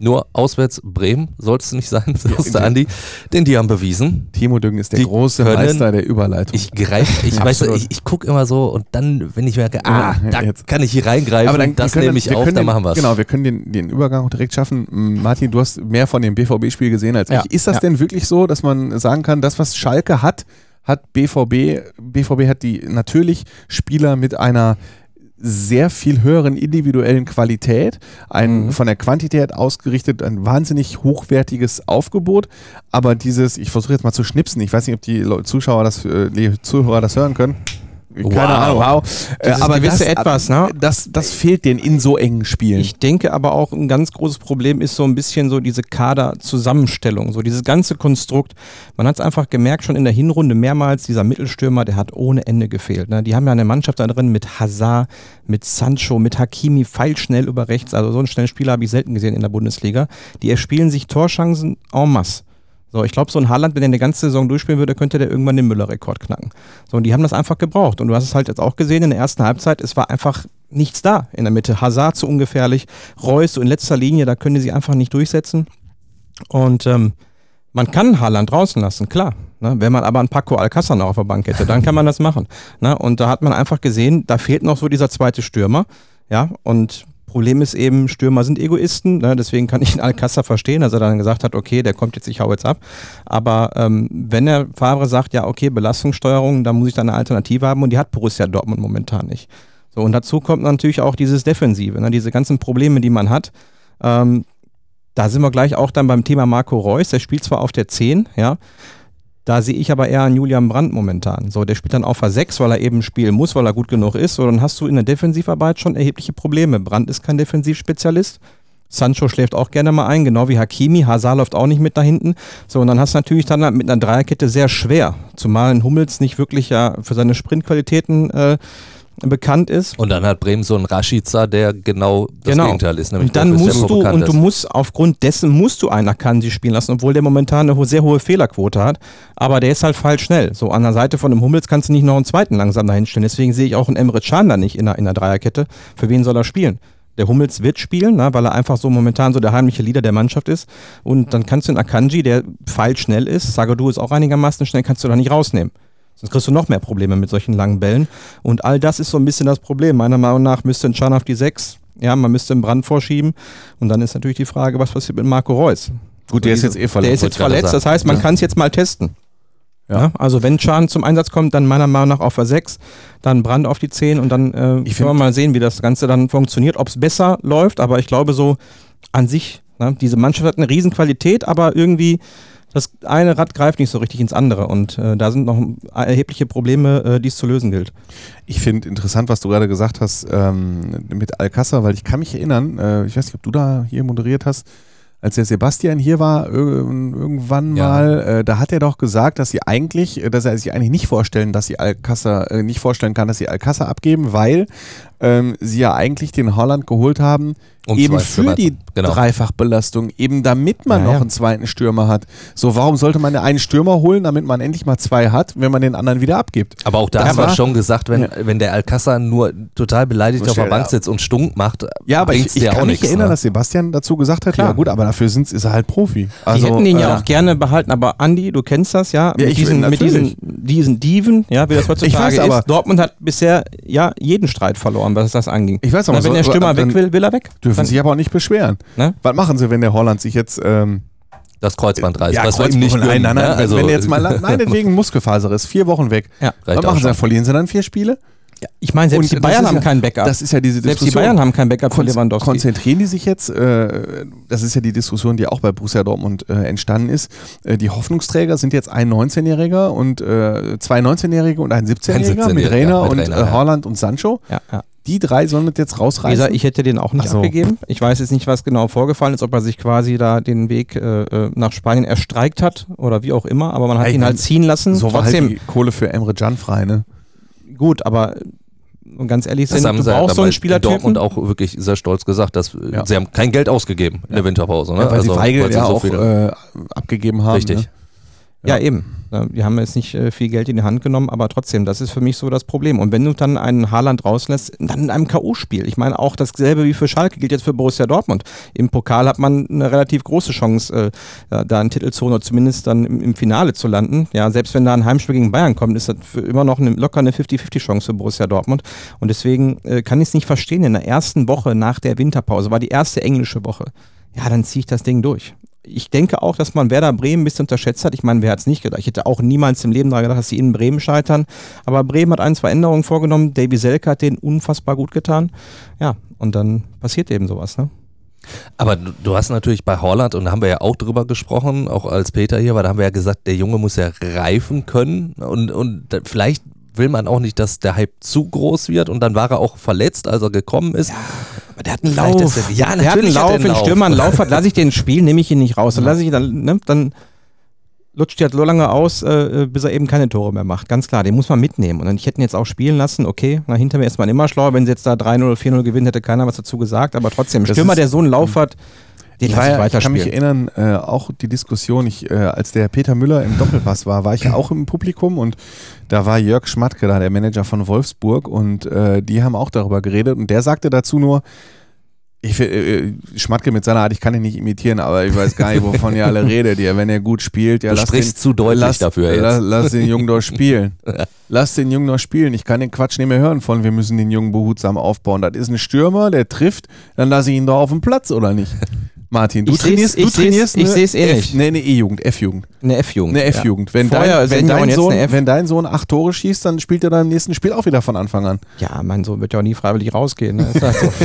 Nur auswärts Bremen soll es nicht sein, sagst Ja, du, Andi. Denn die haben bewiesen, Timo Düngen ist der große können- Meister der Überleitung. ich greife, ich weiß, ich, ich gucke immer so und dann, wenn ich merke, ah, da jetzt. kann ich hier reingreifen, wir das können- nehme ich wir auf, können dann den, machen wir es. Genau, wir können den, den Übergang auch direkt schaffen. Martin, du hast mehr von dem BVB-Spiel gesehen als Ja, ich. Ist das ja. denn wirklich so, dass man sagen kann, das, was Schalke hat, hat BVB, BVB hat die natürlich Spieler mit einer sehr viel höheren individuellen Qualität, ein Mhm. von der Quantität ausgerichtet, ein wahnsinnig hochwertiges Aufgebot, aber dieses, ich versuche jetzt mal zu schnipsen, ich weiß nicht, ob die Zuschauer das, äh, die Zuhörer das hören können. Keine Wow. Ahnung, wow. Äh, aber gewisse das, Etwas, ne? das, das fehlt denen in so engen Spielen. Ich denke aber auch, ein ganz großes Problem ist so ein bisschen so diese Kaderzusammenstellung, so dieses ganze Konstrukt. Man hat es einfach gemerkt, schon in der Hinrunde mehrmals, dieser Mittelstürmer, der hat ohne Ende gefehlt. Ne? Die haben ja eine Mannschaft da drin mit Hazard, mit Sancho, mit Hakimi, feilschnell über rechts. Also so einen schnellen Spieler habe ich selten gesehen in der Bundesliga. Die erspielen sich Torschancen en masse. So, ich glaube, so ein Haaland, wenn er eine ganze Saison durchspielen würde, könnte der irgendwann den Müller-Rekord knacken. So, und die haben das einfach gebraucht. Und du hast es halt jetzt auch gesehen in der ersten Halbzeit, es war einfach nichts da in der Mitte. Hazard zu ungefährlich, Reus so in letzter Linie, da können die sich einfach nicht durchsetzen. Und ähm, man kann Haaland draußen lassen, klar. Ne? Wenn man aber einen Paco Alcázar noch auf der Bank hätte, dann kann man das machen. Ne? Und da hat man einfach gesehen, da fehlt noch so dieser zweite Stürmer. Ja, und Problem ist eben, Stürmer sind Egoisten, ne? deswegen kann ich den Alcázar verstehen, dass er dann gesagt hat, okay, der kommt jetzt, ich hau jetzt ab. Aber ähm, wenn der Favre sagt, ja, okay, Belastungssteuerung, dann muss ich da eine Alternative haben und die hat Borussia Dortmund momentan nicht. So, und dazu kommt natürlich auch dieses Defensive, ne? diese ganzen Probleme, die man hat. Ähm, da sind wir gleich auch dann beim Thema Marco Reus. Der spielt zwar auf der 10, ja. Da sehe ich aber eher einen Julian Brandt momentan. So, der spielt dann auf der 6, weil er eben spielen muss, weil er gut genug ist. So, dann hast du in der Defensivarbeit schon erhebliche Probleme. Brandt ist kein Defensivspezialist. Sancho schläft auch gerne mal ein, genau wie Hakimi. Hazard läuft auch nicht mit da hinten. So, und dann hast du natürlich dann mit einer Dreierkette sehr schwer. Zumal ein Hummels nicht wirklich ja für seine Sprintqualitäten äh, bekannt ist. Und dann hat Bremen so einen Rashica, der genau das Genau. Gegenteil ist. Und dann musst du, und du musst, aufgrund dessen musst du einen Akanji spielen lassen, obwohl der momentan eine sehr hohe Fehlerquote hat. Aber der ist halt falsch schnell. So an der Seite von dem Hummels kannst du nicht noch einen zweiten langsam dahin stellen. Deswegen sehe ich auch einen Emre Can da nicht in der, in der Dreierkette. Für wen soll er spielen? Der Hummels wird spielen, ne, weil er einfach so momentan so der heimliche Leader der Mannschaft ist. Und dann kannst du den Akanji, der pfeilschnell ist, Sagadu ist auch einigermaßen schnell, kannst du da nicht rausnehmen. Sonst kriegst du noch mehr Probleme mit solchen langen Bällen. Und all das ist so ein bisschen das Problem. Meiner Meinung nach müsste ein Chan auf die 6, ja, man müsste einen Brand vorschieben. Und dann ist natürlich die Frage, was passiert mit Marco Reus? Gut, der ist jetzt eh verletzt. Der ist jetzt verletzt, das heißt, man Ja. kann es jetzt mal testen. Ja. Ja. also wenn Chan zum Einsatz kommt, dann meiner Meinung nach auf der 6, dann Brand auf die 10 und dann äh, Ich können wir mal sehen, wie das Ganze dann funktioniert, ob es besser läuft, aber ich glaube so an sich, ne, diese Mannschaft hat eine Riesenqualität, aber irgendwie das eine Rad greift nicht so richtig ins andere und äh, da sind noch erhebliche Probleme, äh, die es zu lösen gilt. Ich finde interessant, was du gerade gesagt hast ähm, mit Alcázar, weil ich kann mich erinnern, äh, ich weiß nicht, ob du da hier moderiert hast, als der Sebastian hier war, irg- irgendwann Ja. mal, äh, da hat er doch gesagt, dass sie eigentlich, äh, dass er sich eigentlich nicht vorstellen, dass sie Alcázar, äh, nicht vorstellen kann, dass sie Alcázar abgeben, weil ähm, sie ja eigentlich den Holland geholt haben, Um eben für die genau. Dreifachbelastung, eben damit man Ja, noch ja. einen zweiten Stürmer hat. So, warum sollte man einen Stürmer holen, damit man endlich mal zwei hat, wenn man den anderen wieder abgibt? Aber auch da Das haben wir war- schon gesagt, wenn, Ja. wenn der Alcázar nur total beleidigt auf der Bank sitzt und stunk macht, Ja, aber ich, ich dir kann auch mich nichts. erinnern, ne? dass Sebastian dazu gesagt hat, Klar. ja gut, aber dafür sind, ist er halt Profi. Die hätten ihn ja äh, auch gerne behalten, aber Andi, du kennst das ja, Ja, mit, ich- diesen, mit diesen, diesen Diven, ja, wie das heutzutage weiß, aber- ist. Dortmund hat bisher ja jeden Streit verloren, was das anging. Ich weiß aber, Na, wenn so- der Stürmer dann weg will, will er weg. Dürfen Dann- sich aber auch nicht beschweren. Ne? Was machen sie, wenn der Holland sich jetzt ähm, das Kreuzband reißt. ja, was ihm nicht nein, nein, nein, ne? Also, wenn der jetzt mal meinetwegen Muskelfaser ist, vier Wochen weg. Ja. Was machen sie dann? Verlieren sie dann vier Spiele? Ich meine, selbst Und die Bayern haben ja- keinen Backup. Das ist ja diese selbst die Diskussion. Bayern haben keinen Backup Kon- Lewandowski. Konzentrieren die sich jetzt, äh, das ist ja die Diskussion, die auch bei Borussia Dortmund äh, entstanden ist. Äh, die Hoffnungsträger sind jetzt ein 19-Jähriger und äh, zwei 19-Jährige und ein 17-Jähriger mit 17-Jähriger, Rainer mit und Rainer, äh, ja. Haaland und Sancho. ja, ja. Die drei sollen das jetzt rausreißen. gesagt, ich hätte den auch nicht so. abgegeben. Ich weiß jetzt nicht, was genau vorgefallen ist, ob er sich quasi da den Weg äh, äh, nach Spanien erstreikt hat oder wie auch immer, aber man hat Ja, ihn halt ziehen lassen. so war Trotzdem halt die Kohle für Emre Can frei, ne? gut, aber und ganz ehrlich sind, haben du sie brauchst so dabei einen Spielertypen. Dortmund auch wirklich sehr stolz gesagt, dass Ja. sie haben kein Geld ausgegeben in der Winterpause. Ne? Ja, weil sie Weigel weil sie ja so auch äh, abgegeben haben. Richtig. Ne? Ja, Ja. eben. Die haben jetzt nicht äh, viel Geld in die Hand genommen, aber trotzdem, das ist für mich so das Problem. Und wenn du dann einen Haaland rauslässt, dann in einem K.O.-Spiel. Ich meine, auch dasselbe wie für Schalke gilt jetzt für Borussia Dortmund. Im Pokal hat man eine relativ große Chance, äh, da einen Titel zu holen oder zumindest dann im, im Finale zu landen. Ja, selbst wenn da ein Heimspiel gegen Bayern kommt, ist das für immer noch eine, locker eine 50-50-Chance für Borussia Dortmund. Und deswegen äh, kann ich es nicht verstehen. In der ersten Woche nach der Winterpause war die erste englische Woche. Ja, dann ziehe ich das Ding durch ich denke auch, dass man Werder Bremen ein bisschen unterschätzt hat. Ich meine, wer hat es nicht gedacht? Ich hätte auch niemals im Leben daran gedacht, dass sie in Bremen scheitern. Aber Bremen hat ein, zwei Änderungen vorgenommen. Davy Selke hat denen unfassbar gut getan. Ja, und dann passiert eben sowas. Ne? Aber du, du hast natürlich bei Holland, und da haben wir ja auch drüber gesprochen, auch als Peter hier war, da haben wir ja gesagt, der Junge muss ja reifen können und, und vielleicht will man auch nicht, dass der Hype zu groß wird und dann war er auch verletzt, als er gekommen ist. Aber der hat einen Lauf. ist er- ja, der hat einen natürlich hat er Lauf. einen Wenn ein Lauf. Stürmer einen Lauf hat, lasse ich den spielen, nehme ich ihn nicht raus. Dann lasse ich dann, ne, dann lutscht der halt so lange aus, äh, bis er eben keine Tore mehr macht. Ganz klar, den muss man mitnehmen. Und dann, ich hätte ihn jetzt auch spielen lassen, okay, na, hinter mir ist man immer schlauer. Wenn sie jetzt da 3-0 oder 4-0 gewinnen, hätte keiner was dazu gesagt. Aber trotzdem, ein Das Stürmer, der so einen Lauf hat, den Ich, war ja, ich kann mich erinnern, äh, auch die Diskussion, ich, äh, als der Peter Müller im Doppelpass war, war ich ja auch im Publikum und da war Jörg Schmatke da, der Manager von Wolfsburg und äh, die haben auch darüber geredet und der sagte dazu nur, ich, fi- äh, Schmatke mit seiner Art, ich kann ihn nicht imitieren, aber ich weiß gar nicht, wovon ihr alle redet. Ihr, wenn er gut spielt, ja, Du lasst sprichst den, zu deutlich lasst, dafür jetzt. Lass, lass den Jungen doch spielen. lass den Jungen doch spielen. Ich kann den Quatsch nicht mehr hören von, wir müssen den Jungen behutsam aufbauen. Das ist ein Stürmer, der trifft, dann lasse ich ihn doch auf dem Platz, oder nicht? Martin, du Ich trainierst, du ich seh's- trainierst ich eine seh's eh F- nicht. Nee, eine E-Jugend, F-Jugend. Eine F-Jugend. Eine F-Jugend. Wenn, dein, wenn, dein Sohn, eine wenn dein Sohn acht Tore schießt, dann spielt er dann im nächsten Spiel auch wieder von Anfang an. Ja, mein Sohn wird ja auch nie freiwillig rausgehen. Ne? Ist halt so.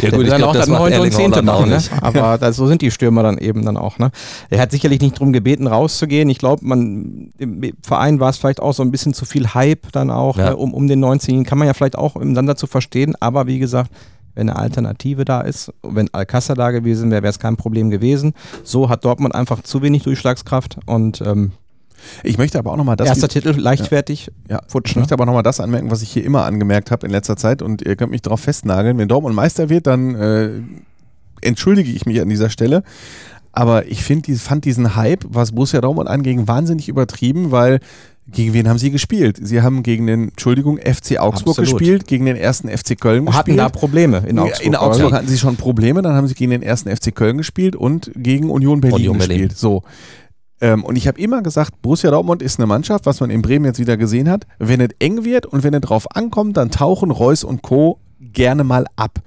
Ja will dann auch das neunte und zehnte machen. Ne? nicht. Aber das, so sind die Stürmer dann eben dann auch. Ne? Er hat sicherlich nicht darum gebeten, rauszugehen. Ich glaube, man im Verein war es vielleicht auch so ein bisschen zu viel Hype dann auch Ja. ne? um, um den 19. Kann man ja vielleicht auch im Sander zu verstehen. Aber wie gesagt, wenn eine Alternative da ist, wenn Alcázar da gewesen wäre, wäre es kein Problem gewesen. So hat Dortmund einfach zu wenig Durchschlagskraft und ähm, Ich möchte aber auch nochmal das. erster Titel leichtfertig. Ja, ich Futsch, ne? möchte aber nochmal das anmerken, was ich hier immer angemerkt habe in letzter Zeit und ihr könnt mich darauf festnageln. Wenn Dortmund Meister wird, dann äh, entschuldige ich mich an dieser Stelle. Aber ich find, die, fand diesen Hype, was Borussia Dortmund anging, wahnsinnig übertrieben, weil gegen wen haben sie gespielt? Sie haben gegen den, Entschuldigung, FC Augsburg Absolut. gespielt, gegen den ersten FC Köln Hatten gespielt. da Probleme in Augsburg. In Augsburg oder? hatten sie schon Probleme, dann haben sie gegen den ersten FC Köln gespielt und gegen Union Berlin Union gespielt. Berlin. So. Ähm, und ich habe immer gesagt, Borussia Dortmund ist eine Mannschaft, was man in Bremen jetzt wieder gesehen hat. Wenn es eng wird und wenn es drauf ankommt, dann tauchen Reus und Co. gerne mal ab.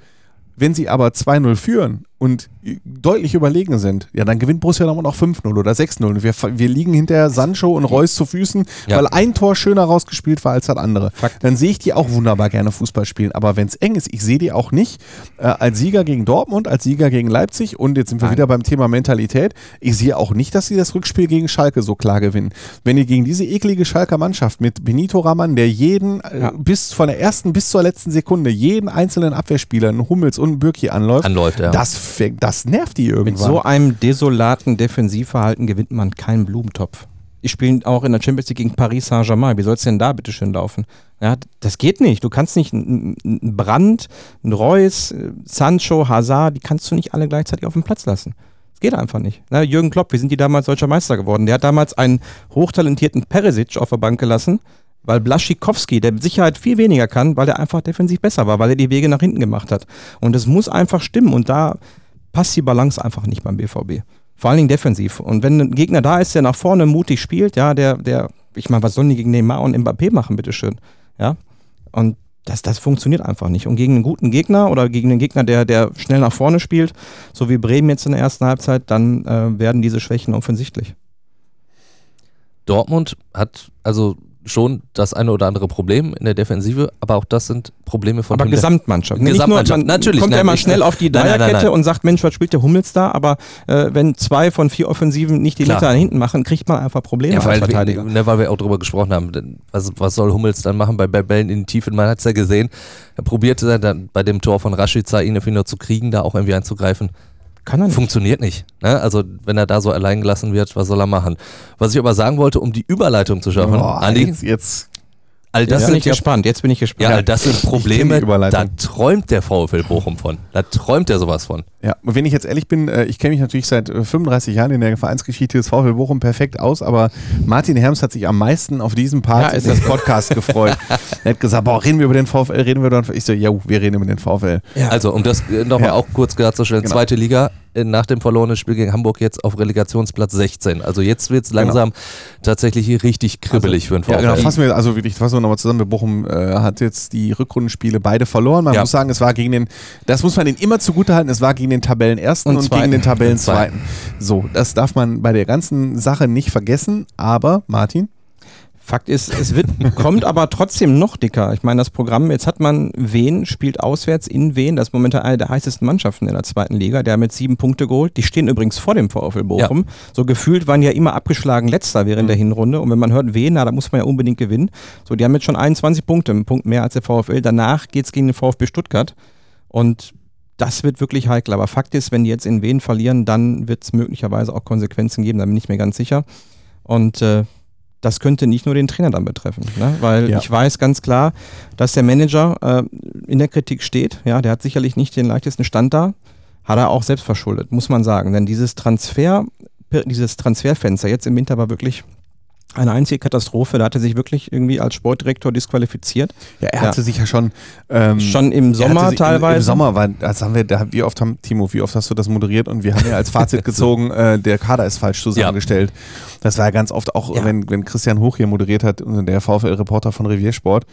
Wenn sie aber 2-0 führen und deutlich überlegen sind, ja, dann gewinnt Borussia Dortmund auch 5-0 oder 6-0. Und wir, wir liegen hinter Sancho und Reus zu Füßen, Ja. weil ein Tor schöner rausgespielt war als das andere. Fakt. Dann sehe ich die auch wunderbar gerne Fußball spielen. Aber wenn es eng ist, ich sehe die auch nicht äh, als Sieger gegen Dortmund, als Sieger gegen Leipzig und jetzt sind wir Nein. wieder beim Thema Mentalität. Ich sehe auch nicht, dass sie das Rückspiel gegen Schalke so klar gewinnen. Wenn ihr gegen diese eklige Schalker Mannschaft mit Benito Raman, der jeden äh, Ja. bis von der ersten bis zur letzten Sekunde jeden einzelnen Abwehrspieler, einen Hummels und einen Bürki anläuft, Anläuft, ja. das, das nervt die irgendwann. Mit so einem desolaten Defensivverhalten gewinnt man keinen Blumentopf. Die spielen auch in der Champions League gegen Paris Saint-Germain. Wie soll es denn da bitte schön laufen? Ja, das geht nicht. Du kannst nicht einen Brandt, einen Reus, äh, Sancho, Hazard, die kannst du nicht alle gleichzeitig auf dem Platz lassen. Das geht einfach nicht. Na, Jürgen Klopp, wie sind die damals deutscher Meister geworden? Der hat damals einen hochtalentierten Peresic auf der Bank gelassen, weil Blaschikowski, der mit Sicherheit viel weniger kann, weil er einfach defensiv besser war, weil er die Wege nach hinten gemacht hat. Und es muss einfach stimmen. Und da passt die Balance einfach nicht beim BVB. Vor allen Dingen defensiv. Und wenn ein Gegner da ist, der nach vorne mutig spielt, ja, der, der, ich meine, was sollen die gegen Neymar und Mbappé machen, bitteschön? Ja. Und das, das funktioniert einfach nicht. Und gegen einen guten Gegner oder gegen einen Gegner, der, der schnell nach vorne spielt, so wie Bremen jetzt in der ersten Halbzeit, dann äh, werden diese Schwächen offensichtlich. Dortmund hat also schon das eine oder andere Problem in der Defensive, aber auch das sind Probleme von Aber Gesamtmannschaft. Ne, Gesamtmannschaft, nur, man natürlich, kommt ja nein, immer ich- schnell auf die Dreierkette und sagt, Mensch, was spielt der Hummels da? Aber äh, wenn zwei von vier Offensiven nicht die Klar. Hinten machen, kriegt man einfach Probleme Ja, als weil, Verteidiger. wir, ne, weil wir auch drüber gesprochen haben. Was, was soll Hummels dann machen bei, bei Bällen in die Tiefe? Man hat es ja gesehen. Er probierte dann- dann bei dem Tor von Rashica ihn irgendwie nur zu kriegen, da auch irgendwie einzugreifen. Kann er nicht. Funktioniert nicht. Ne? Also, wenn er da so allein gelassen wird, was soll er machen? Was ich aber sagen wollte, um die Überleitung zu schaffen, Boah, Andi, jetzt, jetzt all das Jetzt bin ich ja gespannt. Jetzt bin ich gespannt. Ja, all das sind Probleme, da träumt der VfL Bochum von. Da träumt er sowas von. Ja, und wenn ich jetzt ehrlich bin, äh, ich kenne mich natürlich seit äh, 35 Jahren in der Vereinsgeschichte des VfL Bochum perfekt aus, aber Martin Herms hat sich am meisten auf diesen Part Ja, ist des Podcasts gefreut. er hat gesagt, boah, reden wir über den VfL, reden wir über den VfL. Ich so, ja, wir reden über den VfL. Also, um das äh, nochmal Ja. auch kurz klarzustellen, Genau. zweite Liga äh, nach dem verlorenen Spiel gegen Hamburg jetzt auf Relegationsplatz 16. Also jetzt wird es langsam tatsächlich hier richtig kribbelig für den Ja, VfL. genau, fassen wir, also wirklich, fassen wir nochmal zusammen. Bochum äh, hat jetzt die Rückrundenspiele beide verloren. Man Ja. muss sagen, es war gegen den, das muss man ihnen immer zugutehalten, es war gegen den Tabellenersten und, Und gegen den Tabellenzweiten. So, das darf man bei der ganzen Sache nicht vergessen, aber Martin, Fakt ist, es wird, kommt aber trotzdem noch dicker. Ich meine, das Programm, jetzt hat man Wien, spielt auswärts in Wien. Das ist momentan eine der heißesten Mannschaften in der zweiten Liga. Der hat mit sieben Punkte geholt. Die stehen übrigens vor dem VfL Bochum. So gefühlt waren ja immer abgeschlagen Letzter während der Hinrunde. Und wenn man hört Wien, na, da muss man ja unbedingt gewinnen. So, die haben jetzt schon 21 Punkte, einen Punkt mehr als der VfL. Danach geht es gegen den VfB Stuttgart. Und das wird wirklich heikel. Aber Fakt ist, wenn die jetzt in Wien verlieren, dann wird es möglicherweise auch Konsequenzen geben. Da bin ich mir ganz sicher. Und äh, das könnte nicht nur den Trainer dann betreffen, ne? weil Ja. ich weiß ganz klar, dass der Manager äh, in der Kritik steht. Ja, der hat sicherlich nicht den leichtesten Stand da, hat er auch selbst verschuldet, muss man sagen. Denn dieses Transfer, dieses Transferfenster jetzt im Winter war wirklich eine einzige Katastrophe. Da hat er sich wirklich irgendwie als Sportdirektor disqualifiziert. ja, er Ja. hatte sich ja schon ähm, Schon im Er Sommer sich teilweise. Im, Im Sommer war, das haben wir, da, wie oft haben, Timo, wie oft hast du das moderiert und wir haben ja als Fazit gezogen, äh, der Kader ist falsch zusammengestellt. Das war ja ganz oft auch, Ja. wenn, wenn Christian Hoch hier moderiert hat, der VfL-Reporter von Reviersport.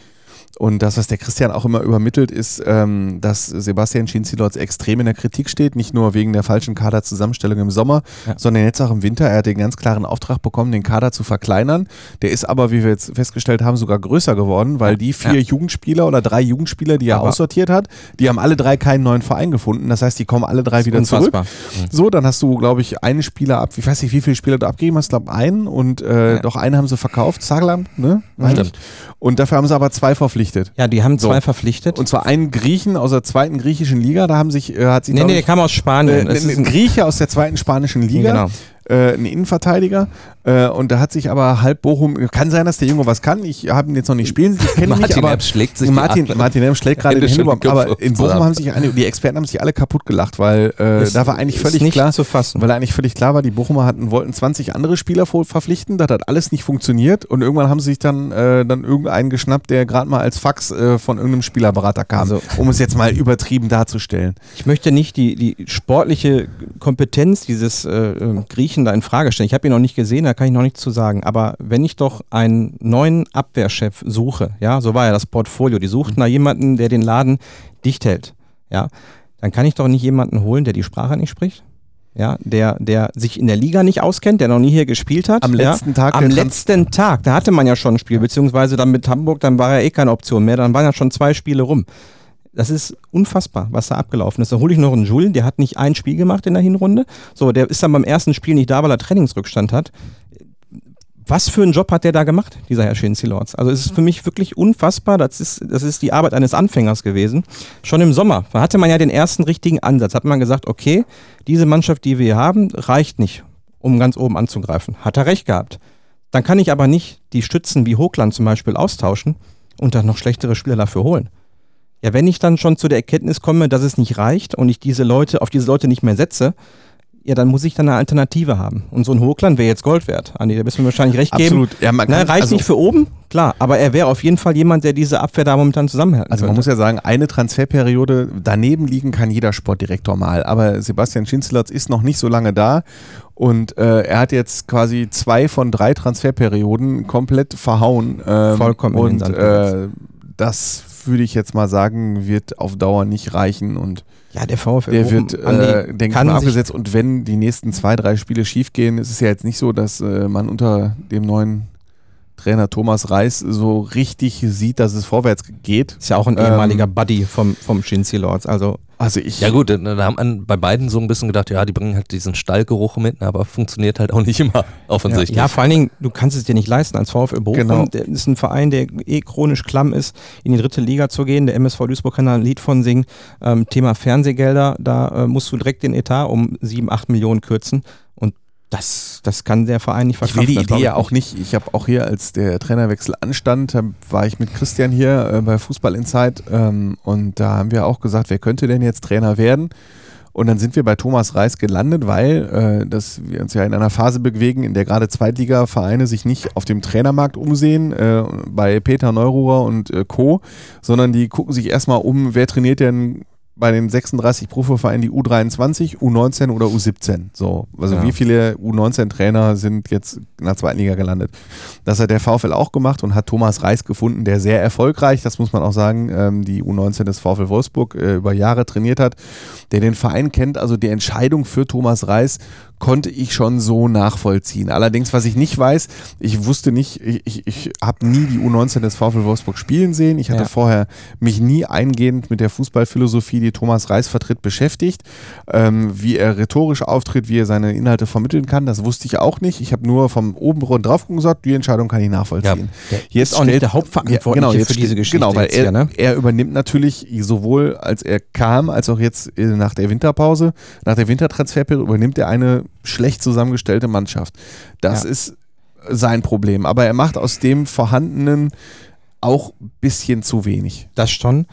Und das, was der Christian auch immer übermittelt, ist, ähm, dass Sebastian Schinzilotz extrem in der Kritik steht, nicht nur wegen der falschen Kaderzusammenstellung im Sommer, Ja. sondern jetzt auch im Winter. Er hat den ganz klaren Auftrag bekommen, den Kader zu verkleinern. Der ist aber, wie wir jetzt festgestellt haben, sogar größer geworden, weil die vier Ja. Jugendspieler oder drei Jugendspieler, die er Aber- aussortiert hat, die haben alle drei keinen neuen Verein gefunden. Das heißt, die kommen alle drei wieder Unfassbar. zurück. So, dann hast du, glaube ich, einen Spieler ab. Ich weiß nicht, wie viele Spieler du abgegeben hast. Ich glaube, einen. Und äh, doch einen haben sie verkauft. Zaglam, ne? Stimmt. Und dafür haben sie aber zwei verpflichtet. Ja, die haben So. zwei verpflichtet. Und zwar einen Griechen aus der zweiten griechischen Liga. Da haben sich, äh, hat sich, nee, nee, der kam aus äh, Spanien. ein, Es ist ein Grieche aus der zweiten spanischen Liga. Genau. Äh, ein Innenverteidiger. Äh, und da hat sich aber halb Bochum, kann sein, dass der Junge was kann. Ich habe ihn jetzt noch nicht spielen, ich kenne ihn nicht, Martin aber Erbs schlägt sich Martin. Martin Erbs schlägt gerade den die aber in Bochum haben sich eine, die Experten haben sich alle kaputt gelacht, weil äh, da war eigentlich völlig nicht klar, zu fassen. weil eigentlich völlig klar war, die Bochumer hatten, wollten 20 andere Spieler verpflichten, das hat alles nicht funktioniert und irgendwann haben sie sich dann, äh, dann irgendeinen geschnappt, der gerade mal als Fax äh, von irgendeinem Spielerberater kam, Also- um es jetzt mal übertrieben darzustellen. Ich möchte nicht die, die sportliche Kompetenz dieses äh, äh, Griechen da in Frage stellen. Ich habe ihn noch nicht gesehen, da kann ich noch nichts zu sagen. Aber wenn ich doch einen neuen Abwehrchef suche, ja, so war ja das Portfolio, die suchten da jemanden, der den Laden dicht hält, ja, dann kann ich doch nicht jemanden holen, der die Sprache nicht spricht. Ja, der, der sich in der Liga nicht auskennt, der noch nie hier gespielt hat. Am ja. letzten Tag Am letzten Tag, da hatte man ja schon ein Spiel, beziehungsweise dann mit Hamburg, dann war ja eh keine Option mehr, dann waren ja schon zwei Spiele rum. Das ist unfassbar, was da abgelaufen ist. Da hole ich noch einen Jules, der hat nicht ein Spiel gemacht in der Hinrunde. So, der ist dann beim ersten Spiel nicht da, weil er Trainingsrückstand hat. Was für einen Job hat der da gemacht, dieser Herr Shinzi Lords? Also es ist für mich wirklich unfassbar. Das ist, das ist die Arbeit eines Anfängers gewesen. Schon im Sommer, da hatte man ja den ersten richtigen Ansatz. Hat man gesagt, okay, diese Mannschaft, die wir hier haben, reicht nicht, um ganz oben anzugreifen. Hat er recht gehabt. Dann kann ich aber nicht die Stützen wie Hochland zum Beispiel austauschen und dann noch schlechtere Spieler dafür holen. Ja, wenn ich dann schon zu der Erkenntnis komme, dass es nicht reicht und ich diese Leute, auf diese Leute nicht mehr setze, ja, dann muss ich dann eine Alternative haben. Und so ein Hochland wäre jetzt Gold wert. Andi, da du mir wahrscheinlich recht geben. Absolut. Ja, man Ne, kann- reicht also- nicht für oben, klar, aber er wäre auf jeden Fall jemand, der diese Abwehr da momentan zusammenhält. Also man muss ja sagen, eine Transferperiode daneben liegen kann jeder Sportdirektor mal. Aber Sebastian Schinzelotz ist noch nicht so lange da und äh, er hat jetzt quasi zwei von drei Transferperioden komplett verhauen. Ähm, Vollkommen in den Und Sand äh, das würde ich jetzt mal sagen, wird auf Dauer nicht reichen und ja, der VfL der wird, äh, denke ich mal, abgesetzt. Und wenn die nächsten zwei, drei Spiele schiefgehen, ist es ja jetzt nicht so, dass äh, man unter dem neuen Trainer Thomas Reis so richtig sieht, dass es vorwärts geht. Ist ja auch ein Ähm, ehemaliger Buddy vom, vom Shinzi Lords. Also Also ich, Ja gut, da haben man bei beiden so ein bisschen gedacht, ja, die bringen halt diesen Stallgeruch mit, aber funktioniert halt auch nicht immer offensichtlich. Ja, vor allen Dingen, du kannst es dir nicht leisten als VfL Bochum. Genau. Der ist ein Verein, der eh chronisch klamm ist, in die dritte Liga zu gehen. Der MSV Duisburg kann da ein Lied von singen. Ähm, Thema Fernsehgelder, da äh, musst du direkt den Etat um 7, 8 Millionen kürzen. Das, das kann der Verein nicht Ich will verkraften. die Idee ich ja auch nicht. Ich habe auch hier, als der Trainerwechsel anstand, war ich mit Christian hier äh, bei Fußball Insight ähm, und da haben wir auch gesagt, wer könnte denn jetzt Trainer werden? Und dann sind wir bei Thomas Reis gelandet, weil äh, dass wir uns ja in einer Phase bewegen, in der gerade Zweitliga-Vereine sich nicht auf dem Trainermarkt umsehen, äh, bei Peter Neururer und äh, Co., sondern die gucken sich erstmal um, wer trainiert denn bei den 36 Profivereinen die U23, U19 oder U17. So, also Ja. wie viele U19-Trainer sind jetzt in der zweiten Liga gelandet? Das hat der VfL auch gemacht und hat Thomas Reis gefunden, der sehr erfolgreich, das muss man auch sagen, ähm, die U19 des VfL Wolfsburg äh, über Jahre trainiert hat, der den Verein kennt. Also die Entscheidung für Thomas Reis konnte ich schon so nachvollziehen. Allerdings, was ich nicht weiß, ich wusste nicht, ich, ich, habe nie die U19 des VfL Wolfsburg spielen sehen. Ich hatte Ja. vorher mich nie eingehend mit der Fußballphilosophie, die Thomas Reis vertritt, beschäftigt. Ähm, wie er rhetorisch auftritt, wie er seine Inhalte vermitteln kann, das wusste ich auch nicht. Ich habe nur vom oben rund drauf gesagt, die Entscheidung kann ich nachvollziehen. Der ist auch nicht der Hauptverantwortliche jetzt für diese Geschichte Genau, weil er, hier, ne? er übernimmt natürlich sowohl als er kam, als auch jetzt äh, nach der Winterpause, nach der Wintertransferperiode übernimmt er eine schlecht zusammengestellte Mannschaft. Das Ja. ist sein Problem. Aber er macht aus dem Vorhandenen auch ein bisschen zu wenig. Das schon.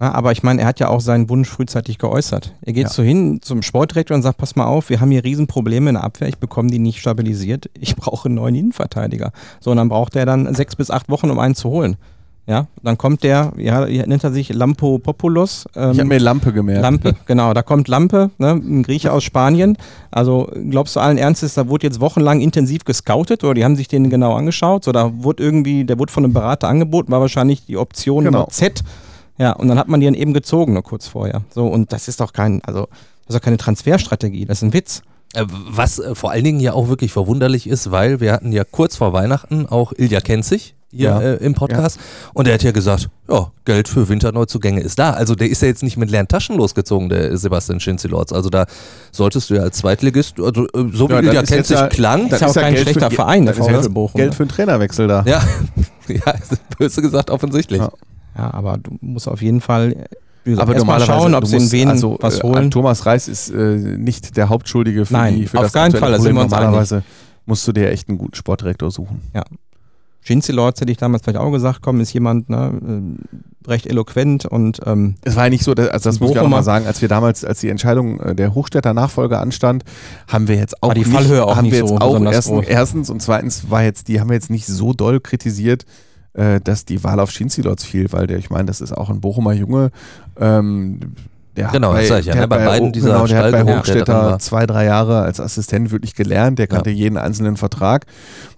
Ja, aber ich meine, er hat ja auch seinen Wunsch frühzeitig geäußert. Er geht Ja. so hin zum Sportdirektor und sagt, pass mal auf, wir haben hier Riesenprobleme in der Abwehr, ich bekomme die nicht stabilisiert, ich brauche einen neuen Innenverteidiger. So, und dann braucht er dann sechs bis acht Wochen, um einen zu holen. Ja, dann kommt der, ja, hier nennt er sich Lampo Populos. Ähm, Ich habe mir Lampe gemerkt. Lampe, genau, da kommt Lampe, ne, ein Grieche aus Spanien. Also glaubst du allen Ernstes, da wurde jetzt wochenlang intensiv gescoutet oder die haben sich den genau angeschaut? So, da wurde irgendwie, der wurde von einem Berater angeboten, war wahrscheinlich die Option Genau. Z. Ja, und dann hat man die dann eben gezogen, nur kurz vorher. So, und das ist doch kein, also, das ist doch keine Transferstrategie, das ist ein Witz. Äh, Was äh, vor allen Dingen ja auch wirklich verwunderlich ist, weil wir hatten ja kurz vor Weihnachten auch Ilja Kenzig hier Ja. äh, im Podcast und er hat ja gesagt, ja, Geld für Winterneuzugänge ist da. Also der ist ja jetzt nicht mit leeren Taschen losgezogen, der Sebastian Schinzelorz. Also da solltest du ja als Zweitligist, also äh, so wie Ja, Ilja ist jetzt Kenzig ja- klang, ist ja auch kein Geld schlechter für, Verein, der das ist ja Bochum, Geld ne? für einen Trainerwechsel da. ja, ja, ist böse gesagt offensichtlich. Ja. Ja, aber du musst auf jeden Fall, wie gesagt, Aber normalerweise, schauen, ob du sie in wen also, was äh, holen. Thomas Reis ist äh, nicht der Hauptschuldige für, Nein, die, für auf das keinen Fall, da sind Problem. wir uns Normalerweise musst du dir echt einen guten Sportdirektor suchen. Shinzi Lords hätte ich damals vielleicht auch gesagt, komm, ist jemand ne, äh, recht eloquent und ähm, Es war ja nicht so, dass, also das muss ich auch mal sagen, als wir damals, als die Entscheidung äh, der Hochstädter Nachfolge anstand, haben wir jetzt auch War die nicht, Fallhöhe auch haben nicht wir jetzt so auch erstens, erstens und zweitens war jetzt, die haben wir jetzt nicht so doll kritisiert, äh, dass die Wahl auf Schinzilots fiel, weil der, ich meine, das ist auch ein Bochumer Junge. Ähm, der hat Genau, das sag ich ja, ne, hat bei beiden dieser genau, der hat bei Hochstädter zwei, drei Jahre als Assistent wirklich gelernt, der kannte jeden einzelnen Vertrag.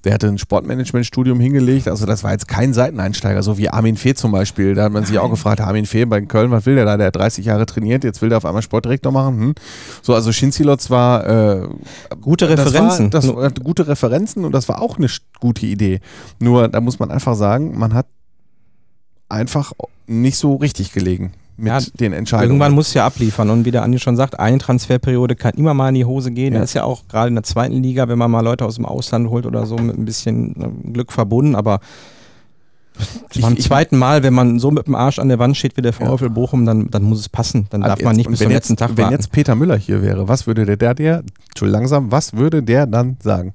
Der hatte ein Sportmanagementstudium hingelegt, also das war jetzt kein Seiteneinsteiger, so wie Armin Fee zum Beispiel. Da hat man sich auch gefragt, Armin Fee bei Köln, was will der da? Der hat 30 Jahre trainiert, jetzt will der auf einmal Sportdirektor machen. Hm. So, also Schinzilotz war äh, gute Referenzen. Das war, das war gute Referenzen und das war auch eine gute Idee. Nur, da muss man einfach sagen, man hat einfach nicht so richtig gelegen mit Ja, den Entscheidungen. Irgendwann muss ja abliefern und wie der Andi schon sagt, eine Transferperiode kann immer mal in die Hose gehen. Ja. Das ist ja auch gerade in der zweiten Liga, wenn man mal Leute aus dem Ausland holt oder so, mit ein bisschen äh, Glück verbunden. Aber Ich- beim zweiten Mal, wenn man so mit dem Arsch an der Wand steht wie der VfL Bochum, dann, dann muss es passen. Dann darf man jetzt- nicht und bis wenn zum jetzt, letzten Tag Wenn warten. jetzt Peter Müller hier wäre, was würde der, der, der, langsam, was würde der dann sagen?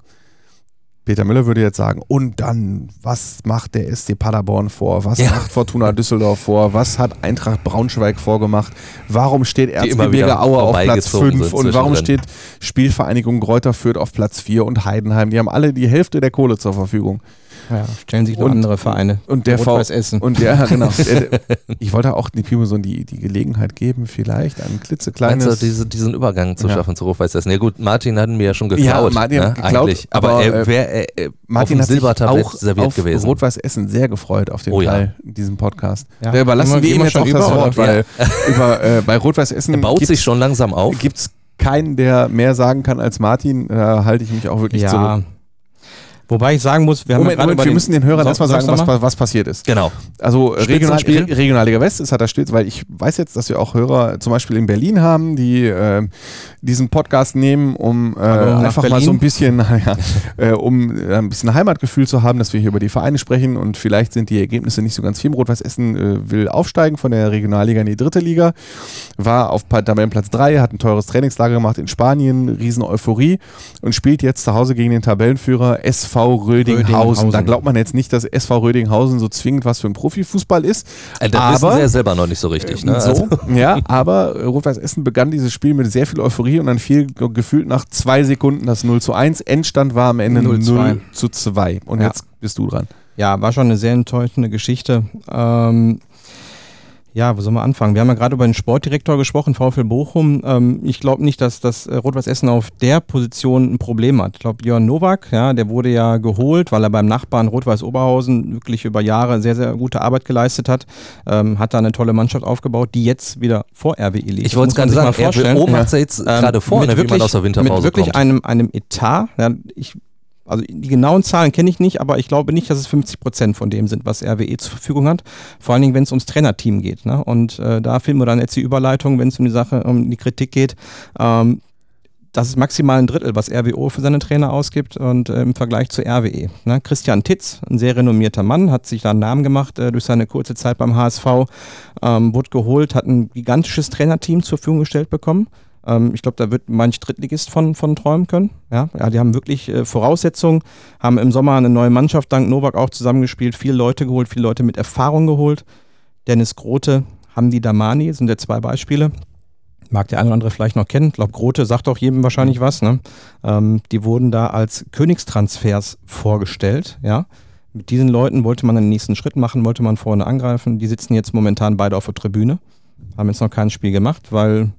Peter Müller würde jetzt sagen, und dann, was macht der SC Paderborn vor? Was Ja. macht Fortuna Düsseldorf vor? Was hat Eintracht Braunschweig vorgemacht? Warum steht Erzgebirge Aue auf Platz vorbeigezogen 5? sind Und warum steht Spielvereinigung Greuther Fürth auf Platz 4 und Heidenheim? Die haben alle die Hälfte der Kohle zur Verfügung. Ja, stellen sich noch Und- andere Vereine. Und der V Rot-Weiß Essen. und der, genau. Der, ich wollte auch die Pimoson die, die Gelegenheit geben, vielleicht ein klitzekleines. Du, diese, diesen Übergang zu Ja. schaffen zu Rot-Weiß Essen? Ja gut, Martin hat ihn mir ja schon geklaut. Ja, Martin hat ne, geklaut, eigentlich. Aber, aber, er äh, wäre äh, auf Martin dem hat sich auch serviert auf gewesen. Rot-Weiß Essen sehr gefreut auf den Oh ja. Teil in diesem Podcast. Ja. Da überlassen wir- wir ihm wir jetzt schon auch das über, Wort, weil über, äh, bei Rot-Weiß Essen er baut sich schon langsam auf. gibt es keinen, der mehr sagen kann als Martin. Da halte ich mich auch wirklich ja. zurück. Wobei ich sagen muss, wir haben ja Moment, gerade Moment, wir müssen den Hörern erstmal sagen, was, mal? was passiert ist. Genau. Also Regional, Spitzenspiel. Re- Regionalliga West ist hat da steht, weil ich weiß jetzt, dass wir auch Hörer zum Beispiel in Berlin haben, die äh, diesen Podcast nehmen, um äh, einfach mal Berlin. so ein bisschen, ja, äh, um äh, ein bisschen Heimatgefühl zu haben, dass wir hier über die Vereine sprechen und vielleicht sind die Ergebnisse nicht so ganz viel. Rot-Weiß Essen äh, will aufsteigen von der Regionalliga in die dritte Liga, war auf Tabellenplatz 3, hat ein teures Trainingslager gemacht in Spanien, riesen Euphorie und spielt jetzt zu Hause gegen den Tabellenführer SV Rödinghausen. Rödinghausen. Da glaubt man jetzt nicht, dass SV Rödinghausen so zwingend was für ein Profifußball ist. Äh, das aber- wissen sie ja selber noch nicht so richtig. Ne? So, Also, ja, aber Rot-Weiß Essen begann dieses Spiel mit sehr viel Euphorie und dann fiel ge- gefühlt nach zwei Sekunden das 0 zu 1. Endstand war am Ende 0, 0-2. zu 2. Und Ja. jetzt bist du dran. Ja, war schon eine sehr enttäuschende Geschichte. Ähm, ja, wo soll man anfangen? Wir haben ja gerade über den Sportdirektor gesprochen, VfL Bochum. Ähm, ich glaube nicht, dass das äh, Rot-Weiß Essen auf der Position ein Problem hat. Ich glaube, Jörn Nowak, ja, der wurde ja geholt, weil er beim Nachbarn Rot-Weiß Oberhausen wirklich über Jahre sehr, sehr gute Arbeit geleistet hat. Ähm, hat da eine tolle Mannschaft aufgebaut, die jetzt wieder vor RWE liegt. ich wollte es Muss man gerade sich sagen, RWO macht es ja jetzt ähm, gerade vor, mit ne, wie man wirklich- aus der Winterpause Mit wirklich kommt. einem, einem Etat, ja, ich, also die genauen Zahlen kenne ich nicht, aber ich glaube nicht, dass es 50 Prozent von dem sind, was RWE zur Verfügung hat. Vor allen Dingen, wenn es ums Trainerteam geht. Ne? Und äh, da finden wir dann jetzt die Überleitung, wenn es um die Sache, um die Kritik geht. Ähm, das ist maximal ein Drittel, was RWO für seine Trainer ausgibt und äh, im Vergleich zu RWE. Ne? Christian Titz, ein sehr renommierter Mann, hat sich da einen Namen gemacht äh, durch seine kurze Zeit beim HSV, ähm, wurde geholt, hat ein gigantisches Trainerteam zur Verfügung gestellt bekommen. Ähm, ich glaube, da wird manch Drittligist von, von träumen können. Ja, ja die haben wirklich äh, Voraussetzungen, haben im Sommer eine neue Mannschaft dank Novak auch zusammengespielt, viele Leute geholt, viele Leute mit Erfahrung geholt. Dennis Grote, Hamdi Damani sind ja zwei Beispiele. Mag der eine oder andere vielleicht noch kennen. Ich glaube, Grote sagt auch jedem wahrscheinlich was. Ne? Ähm, die wurden da als Königstransfers vorgestellt. Ja? Mit diesen Leuten wollte man den nächsten Schritt machen, wollte man vorne angreifen. Die sitzen jetzt momentan beide auf der Tribüne. Haben jetzt noch kein Spiel gemacht, weil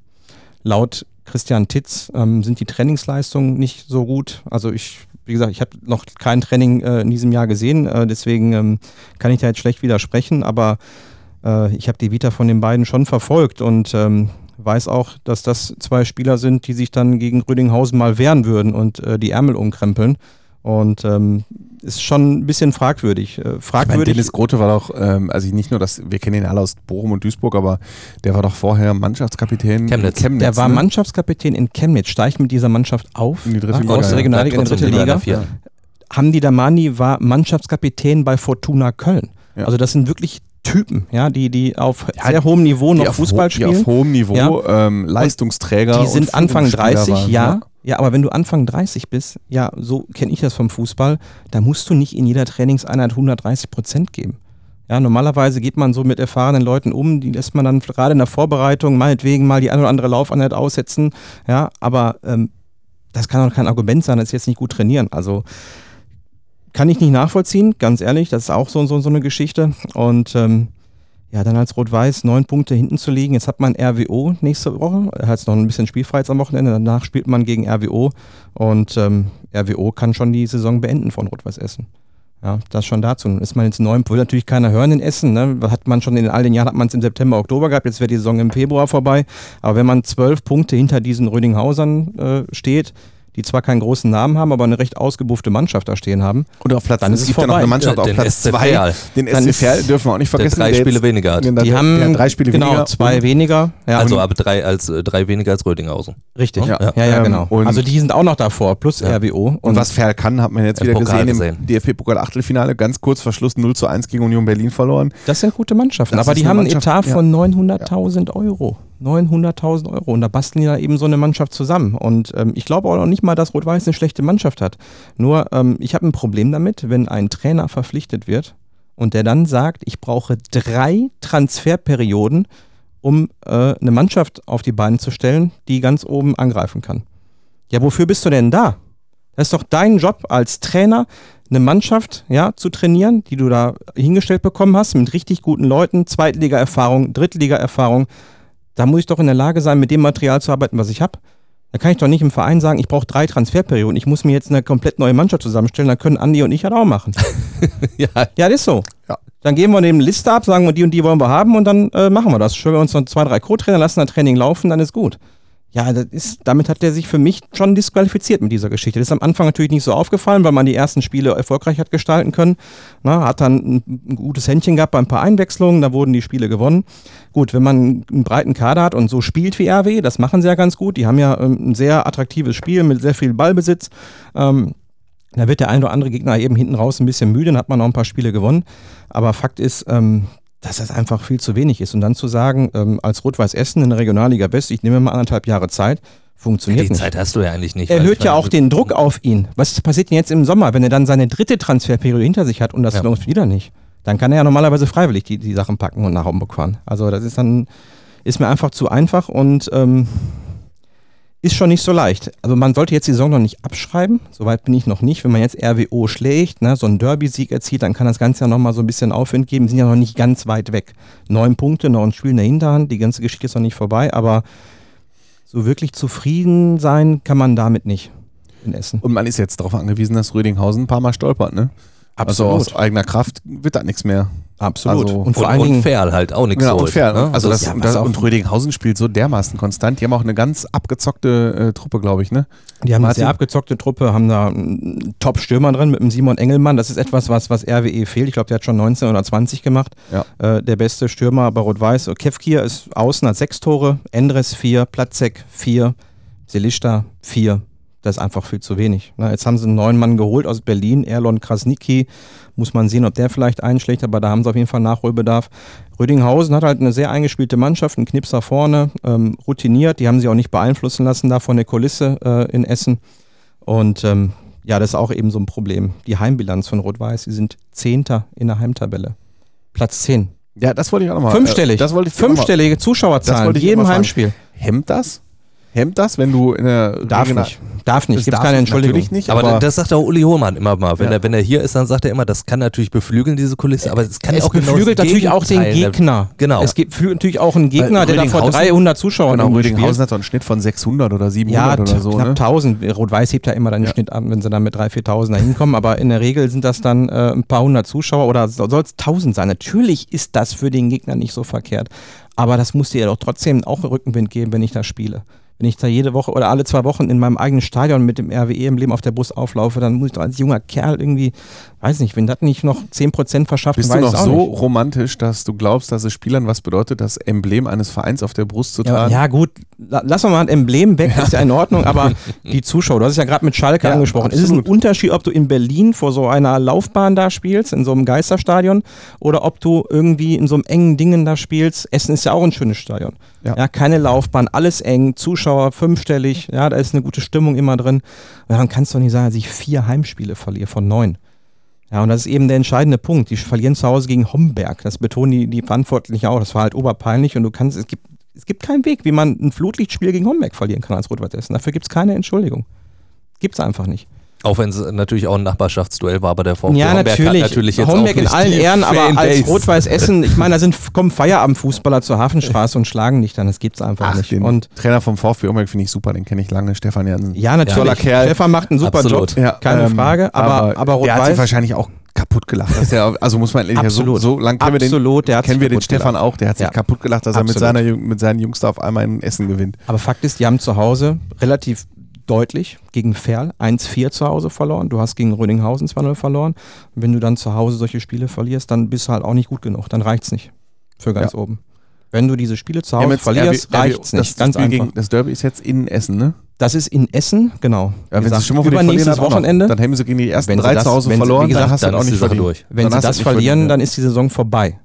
laut Christian Titz ähm, sind die Trainingsleistungen nicht so gut. Also ich, wie gesagt, ich habe noch kein Training äh, in diesem Jahr gesehen, äh, deswegen ähm, kann ich da jetzt schlecht widersprechen, aber äh, ich habe die Vita von den beiden schon verfolgt und ähm, weiß auch, dass das zwei Spieler sind, die sich dann gegen Rödinghausen mal wehren würden und äh, die Ärmel umkrempeln. Und ähm, ist schon ein bisschen fragwürdig. Äh, Ich meine, fragwürdig. Dennis Grote war doch, ähm, also nicht nur, dass wir kennen ihn alle aus Bochum und Duisburg, aber der war doch vorher Mannschaftskapitän Chemnitz. in Chemnitz. der war ne? Mannschaftkapitän in Chemnitz, steigt mit dieser Mannschaft auf In die dritte ja, Liga, aus ja. der Regionalliga in die dritte Liga. vierten. Hamdi Damani war Mannschaftskapitän bei Fortuna Köln. Ja. Also das sind wirklich Typen, ja, die, die auf Ja, sehr hohem Niveau die noch auf Fußball ho- Die auf spielen. hohem Niveau, ähm, Leistungsträger. Die und sind Anfang Führungsspieler 30, waren, ja. Ja, aber wenn du Anfang 30 bist, ja, so kenne ich das vom Fußball, da musst du nicht in jeder Trainingseinheit 130 Prozent geben. Ja, normalerweise geht man so mit erfahrenen Leuten um, die lässt man dann gerade in der Vorbereitung meinetwegen mal die eine oder andere Laufeinheit aussetzen. Ja, aber ähm, das kann doch kein Argument sein, dass sie jetzt nicht gut trainieren. Also kann ich nicht nachvollziehen, ganz ehrlich, das ist auch so, so, so eine Geschichte. Und ähm, ja, dann als Rot-Weiß neun Punkte hinten zu liegen. Jetzt hat man RWO nächste Woche. Hat noch ein bisschen Spielfreiheit am Wochenende. Danach spielt man gegen RWO. Und ähm, RWO kann schon die Saison beenden von Rot-Weiß Essen. Ja, das schon dazu. Ist man jetzt neun, will natürlich keiner hören in Essen. Ne? Hat man schon in all den Jahren, hat man es im September, Oktober gehabt, jetzt wäre die Saison im Februar vorbei. Aber wenn man zwölf Punkte hinter diesen Rödinghausern äh, steht, die zwar keinen großen Namen haben, aber eine recht ausgebuchte Mannschaft da stehen haben. Und auf Platz Dann ist es es gibt ja noch vorbei. eine Mannschaft Ja, auf den Platz SC 2. Verl. Den SC Verl dürfen wir auch nicht Der vergessen. drei Spiele weniger hat. Genau, Die haben der drei Spiele genau weniger. zwei Und- weniger. Ja, also und- aber drei als äh, drei weniger als Rödinghausen. richtig. Ja. Ja, ja, ja, Ähm, genau. und- Also die sind auch noch davor, plus Ja. RWO. Und was Ferl kann, hat man jetzt wieder Pokal gesehen, gesehen. im DFB-Pokal-Achtelfinale, ganz kurz vor Schluss 0 zu 1 gegen Union Berlin verloren. Das sind gute Mannschaften, Das aber die haben einen Etat von 900.000 Euro. 900.000 Euro. Und da basteln da eben so eine Mannschaft zusammen. Und ähm, ich glaube auch noch nicht mal, dass Rot-Weiß eine schlechte Mannschaft hat. Nur, ähm, ich habe ein Problem damit, wenn ein Trainer verpflichtet wird und der dann sagt, ich brauche drei Transferperioden, um äh, eine Mannschaft auf die Beine zu stellen, die ganz oben angreifen kann. Ja, wofür bist du denn da? Das ist doch dein Job als Trainer, eine Mannschaft ja, zu trainieren, die du da hingestellt bekommen hast, mit richtig guten Leuten, Zweitliga-Erfahrung, Drittliga-Erfahrung. Da muss ich doch in der Lage sein, mit dem Material zu arbeiten, was ich habe. Da kann ich doch nicht im Verein sagen, ich brauche drei Transferperioden, ich muss mir jetzt eine komplett neue Mannschaft zusammenstellen, da können Andi und ich halt auch machen. ja, Ja, das ist so. Ja. Dann geben wir dem Liste ab, sagen wir, die und die wollen wir haben und dann äh, machen wir das. Schön wir uns noch zwei, drei Co-Trainer lassen, ein Training laufen, dann ist gut. Ja, das ist, damit hat er sich für mich schon disqualifiziert mit dieser Geschichte. Das ist am Anfang natürlich nicht so aufgefallen, weil man die ersten Spiele erfolgreich hat gestalten können. Na, hat dann ein, gutes Händchen gehabt bei ein paar Einwechslungen, da wurden die Spiele gewonnen. Gut, wenn man einen breiten Kader hat und so spielt wie RW, das machen sie ja ganz gut. Die haben ja ähm, ein sehr attraktives Spiel mit sehr viel Ballbesitz. Ähm, da wird der ein oder andere Gegner eben hinten raus ein bisschen müde, dann hat man noch ein paar Spiele gewonnen. Aber Fakt ist, ähm, dass das einfach viel zu wenig ist. Und dann zu sagen, ähm, als Rot-Weiß Essen in der Regionalliga West, ich nehme mal anderthalb Jahre Zeit, funktioniert die nicht. Zeit hast du ja eigentlich nicht. weil Erhöht ja auch den Druck auf ihn. Was passiert denn jetzt im Sommer, wenn er dann seine dritte Transferperiode hinter sich hat und das Ja. läuft wieder nicht? Dann kann er ja normalerweise freiwillig die, die Sachen packen und nach oben bequan. Also das ist dann, ist mir einfach zu einfach und ähm, ist schon nicht so leicht. Also man sollte jetzt die Saison noch nicht abschreiben, soweit bin ich noch nicht. Wenn man jetzt RWO schlägt, ne, so einen Derby-Sieg erzielt, dann kann das Ganze ja nochmal so ein bisschen Aufwind geben. Sind ja noch nicht ganz weit weg. Neun Punkte, noch ein Spiel in der Hinterhand, die ganze Geschichte ist noch nicht vorbei, aber so wirklich zufrieden sein kann man damit nicht in Essen. Und man ist jetzt darauf angewiesen, dass Rödinghausen ein paar Mal stolpert, ne? Also aus eigener Kraft wird da nichts mehr. Absolut. Also- und Und, vor allen und Dingen, Ferl halt auch nichts Genau, holt, und fair. ne? Also das, ja, das, und Rödinghausen spielt so dermaßen konstant. Die haben auch eine ganz abgezockte äh, Truppe, glaube ich, ne? die haben eine Martin? sehr abgezockte Truppe, haben da einen Top-Stürmer drin mit dem Simon Engelmann. Das ist etwas, was, was RWE fehlt. Ich glaube, der hat schon 19 oder 20 gemacht. Ja. Äh, der beste Stürmer bei Rot-Weiß. Kevkir ist außen, hat sechs Tore. Endres vier, Platzek vier, Selishta vier. Das ist einfach viel zu wenig. Na, jetzt haben sie einen neuen Mann geholt aus Berlin, Erlon Krasnicki. Muss man sehen, ob der vielleicht einschlägt, aber da haben sie auf jeden Fall Nachholbedarf. Rödinghausen hat halt eine sehr eingespielte Mannschaft, einen Knipser vorne, ähm, routiniert. Die haben sie auch nicht beeinflussen lassen da von der Kulisse äh, in Essen. Und ähm, ja, das ist auch eben so ein Problem. Die Heimbilanz von Rot-Weiß, sie sind Zehnter in der Heimtabelle. Platz 10. Ja, das wollte ich auch nochmal. Fünfstellig. Das wollte ich Fünfstellige Das Zuschauerzahlen, jedem. Heimspiel. Hemmt das? Hemmt das, wenn du in der Darf Regional- nicht. Darf nicht. Gibt darf keine Entschuldigung. Natürlich nicht, Aber, aber, das sagt auch Uli Hohmann immer mal. Wenn, Ja. er, wenn er hier ist, dann sagt er immer, das kann natürlich beflügeln, diese Kulisse, aber es kann es auch genau beflügelt das natürlich auch den Gegner. Genau. Es gibt natürlich auch einen Gegner, der da vor Rödinghausen- 300 Zuschauern genau, Rödinghausen spielt. hat doch einen Schnitt von 600 oder 700 Ja, oder so, knapp ne? 1000. Rot-Weiß hebt ja immer dann den Schnitt an, wenn sie dann mit 3.000, 4.000 da hinkommen. Aber in der Regel sind das dann äh, ein paar hundert Zuschauer oder soll es 1000 sein. Natürlich ist das für den Gegner nicht so verkehrt. Aber das muss dir ja doch trotzdem auch Rückenwind geben, wenn ich da spiele. Wenn ich da jede Woche oder alle zwei Wochen in meinem eigenen Stadion mit dem RWE-Emblem auf der Brust auflaufe, dann muss ich doch als junger Kerl irgendwie, weiß nicht, wenn das nicht noch 10% verschafft, Bist weiß du noch so nicht. romantisch, dass du glaubst, dass es Spielern was bedeutet, das Emblem eines Vereins auf der Brust zu Ja, tragen? ja, gut, la- lassen wir mal ein Emblem weg, ist ja in Ordnung, aber die Zuschauer, du hast es ja gerade mit Schalke Ja, angesprochen. Ist es ein absolut. Unterschied, ob du in Berlin vor so einer Laufbahn da spielst, in so einem Geisterstadion, oder ob du irgendwie in so einem engen Dingen da spielst? Essen ist ja auch ein schönes Stadion. Ja. Ja. keine Laufbahn, alles eng, Zuschauer fünfstellig, ja, da ist eine gute Stimmung immer drin. Und dann kannst du doch nicht sagen, dass ich vier Heimspiele verliere von neun. Ja, und das ist eben der entscheidende Punkt. Die verlieren zu Hause gegen Homberg. Das betonen die, die Verantwortlichen auch. Das war halt oberpeinlich und du kannst, es gibt, es gibt keinen Weg, wie man ein Flutlichtspiel gegen Homberg verlieren kann als Rot-Weiß Essen. Dafür gibt es keine Entschuldigung. Gibt's einfach nicht. Auch wenn es natürlich auch ein Nachbarschaftsduell war, aber der VfB Ja, Homberg natürlich. hat natürlich jetzt Homberg auch in nicht allen die Ehren, aber als. Rot-Weiß Essen, ich meine, da sind, kommen Feierabendfußballer zur Hafenstraße und schlagen dich dann. Das gibt's einfach Ach, nicht. den Und Trainer vom VfB Homberg finde ich super, den kenne ich lange, Stefan Jansen. ja, natürlich. Toller Kerl. Stefan macht einen super Absolut. Job, keine ähm, Frage. Aber, aber, der hat sich Rot-Weiß, wahrscheinlich auch kaputt gelacht. Ja, also muss man ehrlich sagen, so, Absolut. so lange kennen wir den, Absolut, der hat kennen wir den Stefan gelacht. auch, der hat sich Ja. kaputt gelacht, dass er mit, Absolut. seiner, mit seinen Jungs da auf einmal ein Essen gewinnt. aber Fakt ist, die haben zu Hause relativ deutlich gegen Ferl 1-4 zu Hause verloren. Du hast gegen Rödinghausen 2-0 verloren. Und wenn du dann zu Hause solche Spiele verlierst, dann bist du halt auch nicht gut genug. Dann reicht's nicht für ganz Ja. oben. Wenn du diese Spiele zu Hause jetzt verlierst, RW reicht's das nicht. Ganz Spiel einfach. Gegen, das Derby ist jetzt in Essen, ne? Das ist in Essen, genau. Ja, wenn sie schon mal übernächstes. Wochenende. Dann haben sie gegen die ersten Wenn drei das- zu Hause verloren, gesagt, dann hast du auch nicht verdient. durch. Wenn Dann sie das verlieren, dann ist die Saison vorbei.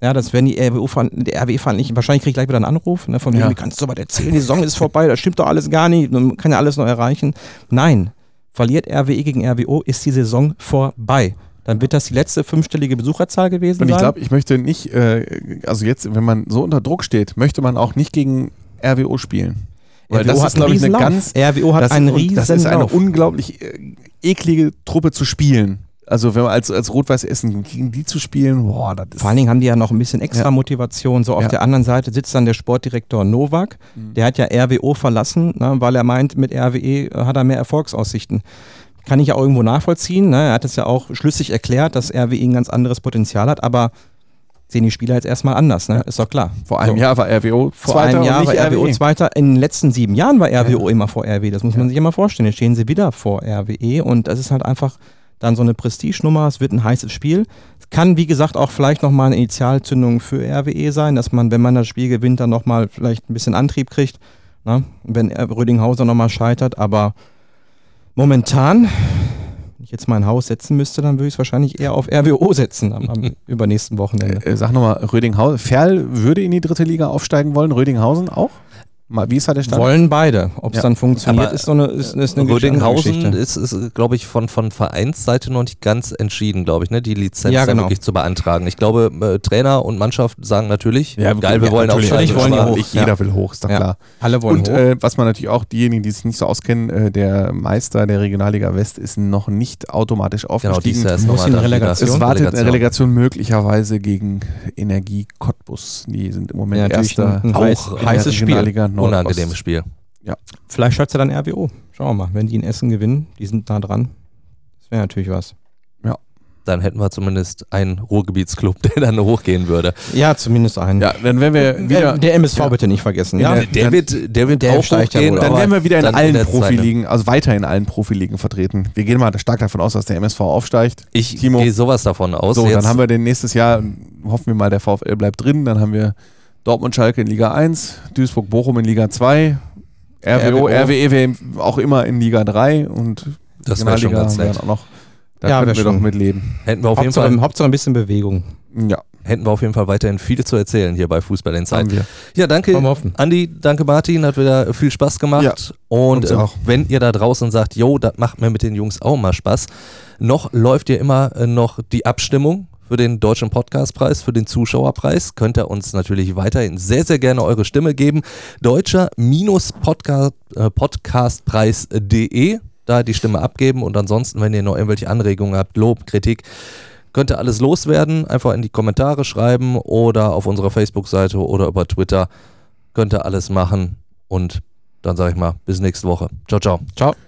Ja, das werden die RWE verhandlichen. Wahrscheinlich kriege ich gleich wieder einen Anruf, ne, von Ja. wegen, wie kannst du aber erzählen, die Saison ist vorbei, das stimmt doch alles gar nicht, man kann ja alles noch erreichen. Nein, verliert RWE gegen RWO, ist die Saison vorbei. Dann wird das die letzte fünfstellige Besucherzahl gewesen Und ich sein. glaube, ich möchte nicht, äh, also jetzt, wenn man so unter Druck steht, möchte man auch nicht gegen RWO spielen. Weil RWO das hat ist, glaube ich, eine einen ganz. RWO hat das, einen und riesen das ist eine unglaublich äh, eklige Truppe zu spielen. Also wenn man als, als Rot-Weiß Essen gegen die zu spielen, boah, das ist Vor allen Dingen haben die ja noch ein bisschen extra Ja. Motivation. So auf Ja. der anderen Seite sitzt dann der Sportdirektor Novak. Mhm. Der hat ja RWO verlassen, ne, weil er meint, mit RWE äh, hat er mehr Erfolgsaussichten. Kann ich ja auch irgendwo nachvollziehen. Ne? Er hat es ja auch schlüssig erklärt, dass RWE ein ganz anderes Potenzial hat, aber sehen die Spieler jetzt erstmal anders, ne? Ist doch klar. vor einem so. Jahr war RWO Vor Zweiter einem Jahr war RWO RWE. Zweiter. In den letzten sieben Jahren war RWO immer vor RWE. Das muss man sich immer vorstellen. Jetzt stehen sie wieder vor RWE und das ist halt einfach dann so eine Prestigenummer. Es wird ein heißes Spiel. Es kann, wie gesagt, auch vielleicht nochmal eine Initialzündung für RWE sein, dass man, wenn man das Spiel gewinnt, dann nochmal vielleicht ein bisschen Antrieb kriegt. Ne? Wenn R- Rödinghausen nochmal scheitert. Aber momentan, wenn ich jetzt mein Haus setzen müsste, dann würde ich es wahrscheinlich eher auf RWO setzen am, am übernächsten Wochenende. Äh, sag nochmal, Rödinghausen. Ferl würde in die dritte Liga aufsteigen wollen, Rödinghausen auch? Mal, wie ist da der Stand? Wollen beide. Ob es Ja. dann funktioniert, Aber, ist so eine, ist, ist eine Rödinghausen Geschichte. ist, ist glaube ich, von, von Vereinsseite noch nicht ganz entschieden, glaube ich, ne, die Lizenz Ja, genau. wirklich zu beantragen. Ich glaube, äh, Trainer und Mannschaft sagen natürlich, geil, wir wollen natürlich, aufsteigen. natürlich wollen die hoch. Nicht jeder Ja. will hoch, ist doch Ja. klar. Alle wollen Und hoch. äh, was man natürlich auch, diejenigen, die sich nicht so auskennen, äh, der Meister der Regionalliga West ist noch nicht automatisch Genau, aufgestiegen. ist Muss in Relegation. es wartet eine Relegation. Möglicherweise gegen Energie Cottbus. Die sind im Moment Ja, erster. ein- ein auch heißes Spiel. Nordost. Unangenehmes Spiel. Vielleicht schafft er dann RWO. Schauen wir mal. Wenn die in Essen gewinnen, die sind nah dran. Das wäre natürlich was. Dann hätten wir zumindest einen Ruhrgebietsclub, der dann hochgehen würde. Ja, zumindest einen. Ja, dann werden wir wieder. der, der MSV Ja. bitte nicht vergessen. Ja. Ja, Der- Der wird, der wird der auch ja hochgehen. dann werden wir wieder in allen. Profiligen, also weiter in allen Profiligen vertreten. Wir gehen mal stark davon aus, dass der MSV aufsteigt. Ich Timo. gehe sowas davon aus. So, Jetzt- dann haben wir den nächstes Jahr, hoffen wir mal, der VfL bleibt drin. Dann haben wir Dortmund Schalke in Liga 1, Duisburg Bochum in Liga 2, RWO, RWO. RWE wäre auch immer in Liga 3 und Das wäre schon ganz nett. auch noch. Da Ja, können wir doch schon. mit leben. Hätten wir, auf jeden Hauptsache, Fall, Hauptsache ein bisschen Bewegung. Ja, hätten wir auf jeden Fall weiterhin viel zu erzählen hier bei Fußball haben wir. Ja, danke. Andi, danke Martin, hat wieder viel Spaß gemacht. Ja, und äh, auch. wenn ihr da draußen sagt, jo, das macht mir mit den Jungs auch mal Spaß, noch läuft ja immer äh, noch die Abstimmung für den Deutschen Podcastpreis, für den Zuschauerpreis. Könnt ihr uns natürlich weiterhin sehr, sehr gerne eure Stimme geben. Deutscher-Podcastpreis.de, da die Stimme abgeben und ansonsten, wenn ihr noch irgendwelche Anregungen habt, Lob, Kritik, könnt ihr alles loswerden. Einfach in die Kommentare schreiben oder auf unserer Facebook-Seite oder über Twitter könnt ihr alles machen. Und dann sage ich mal, bis nächste Woche. Ciao, ciao. Ciao.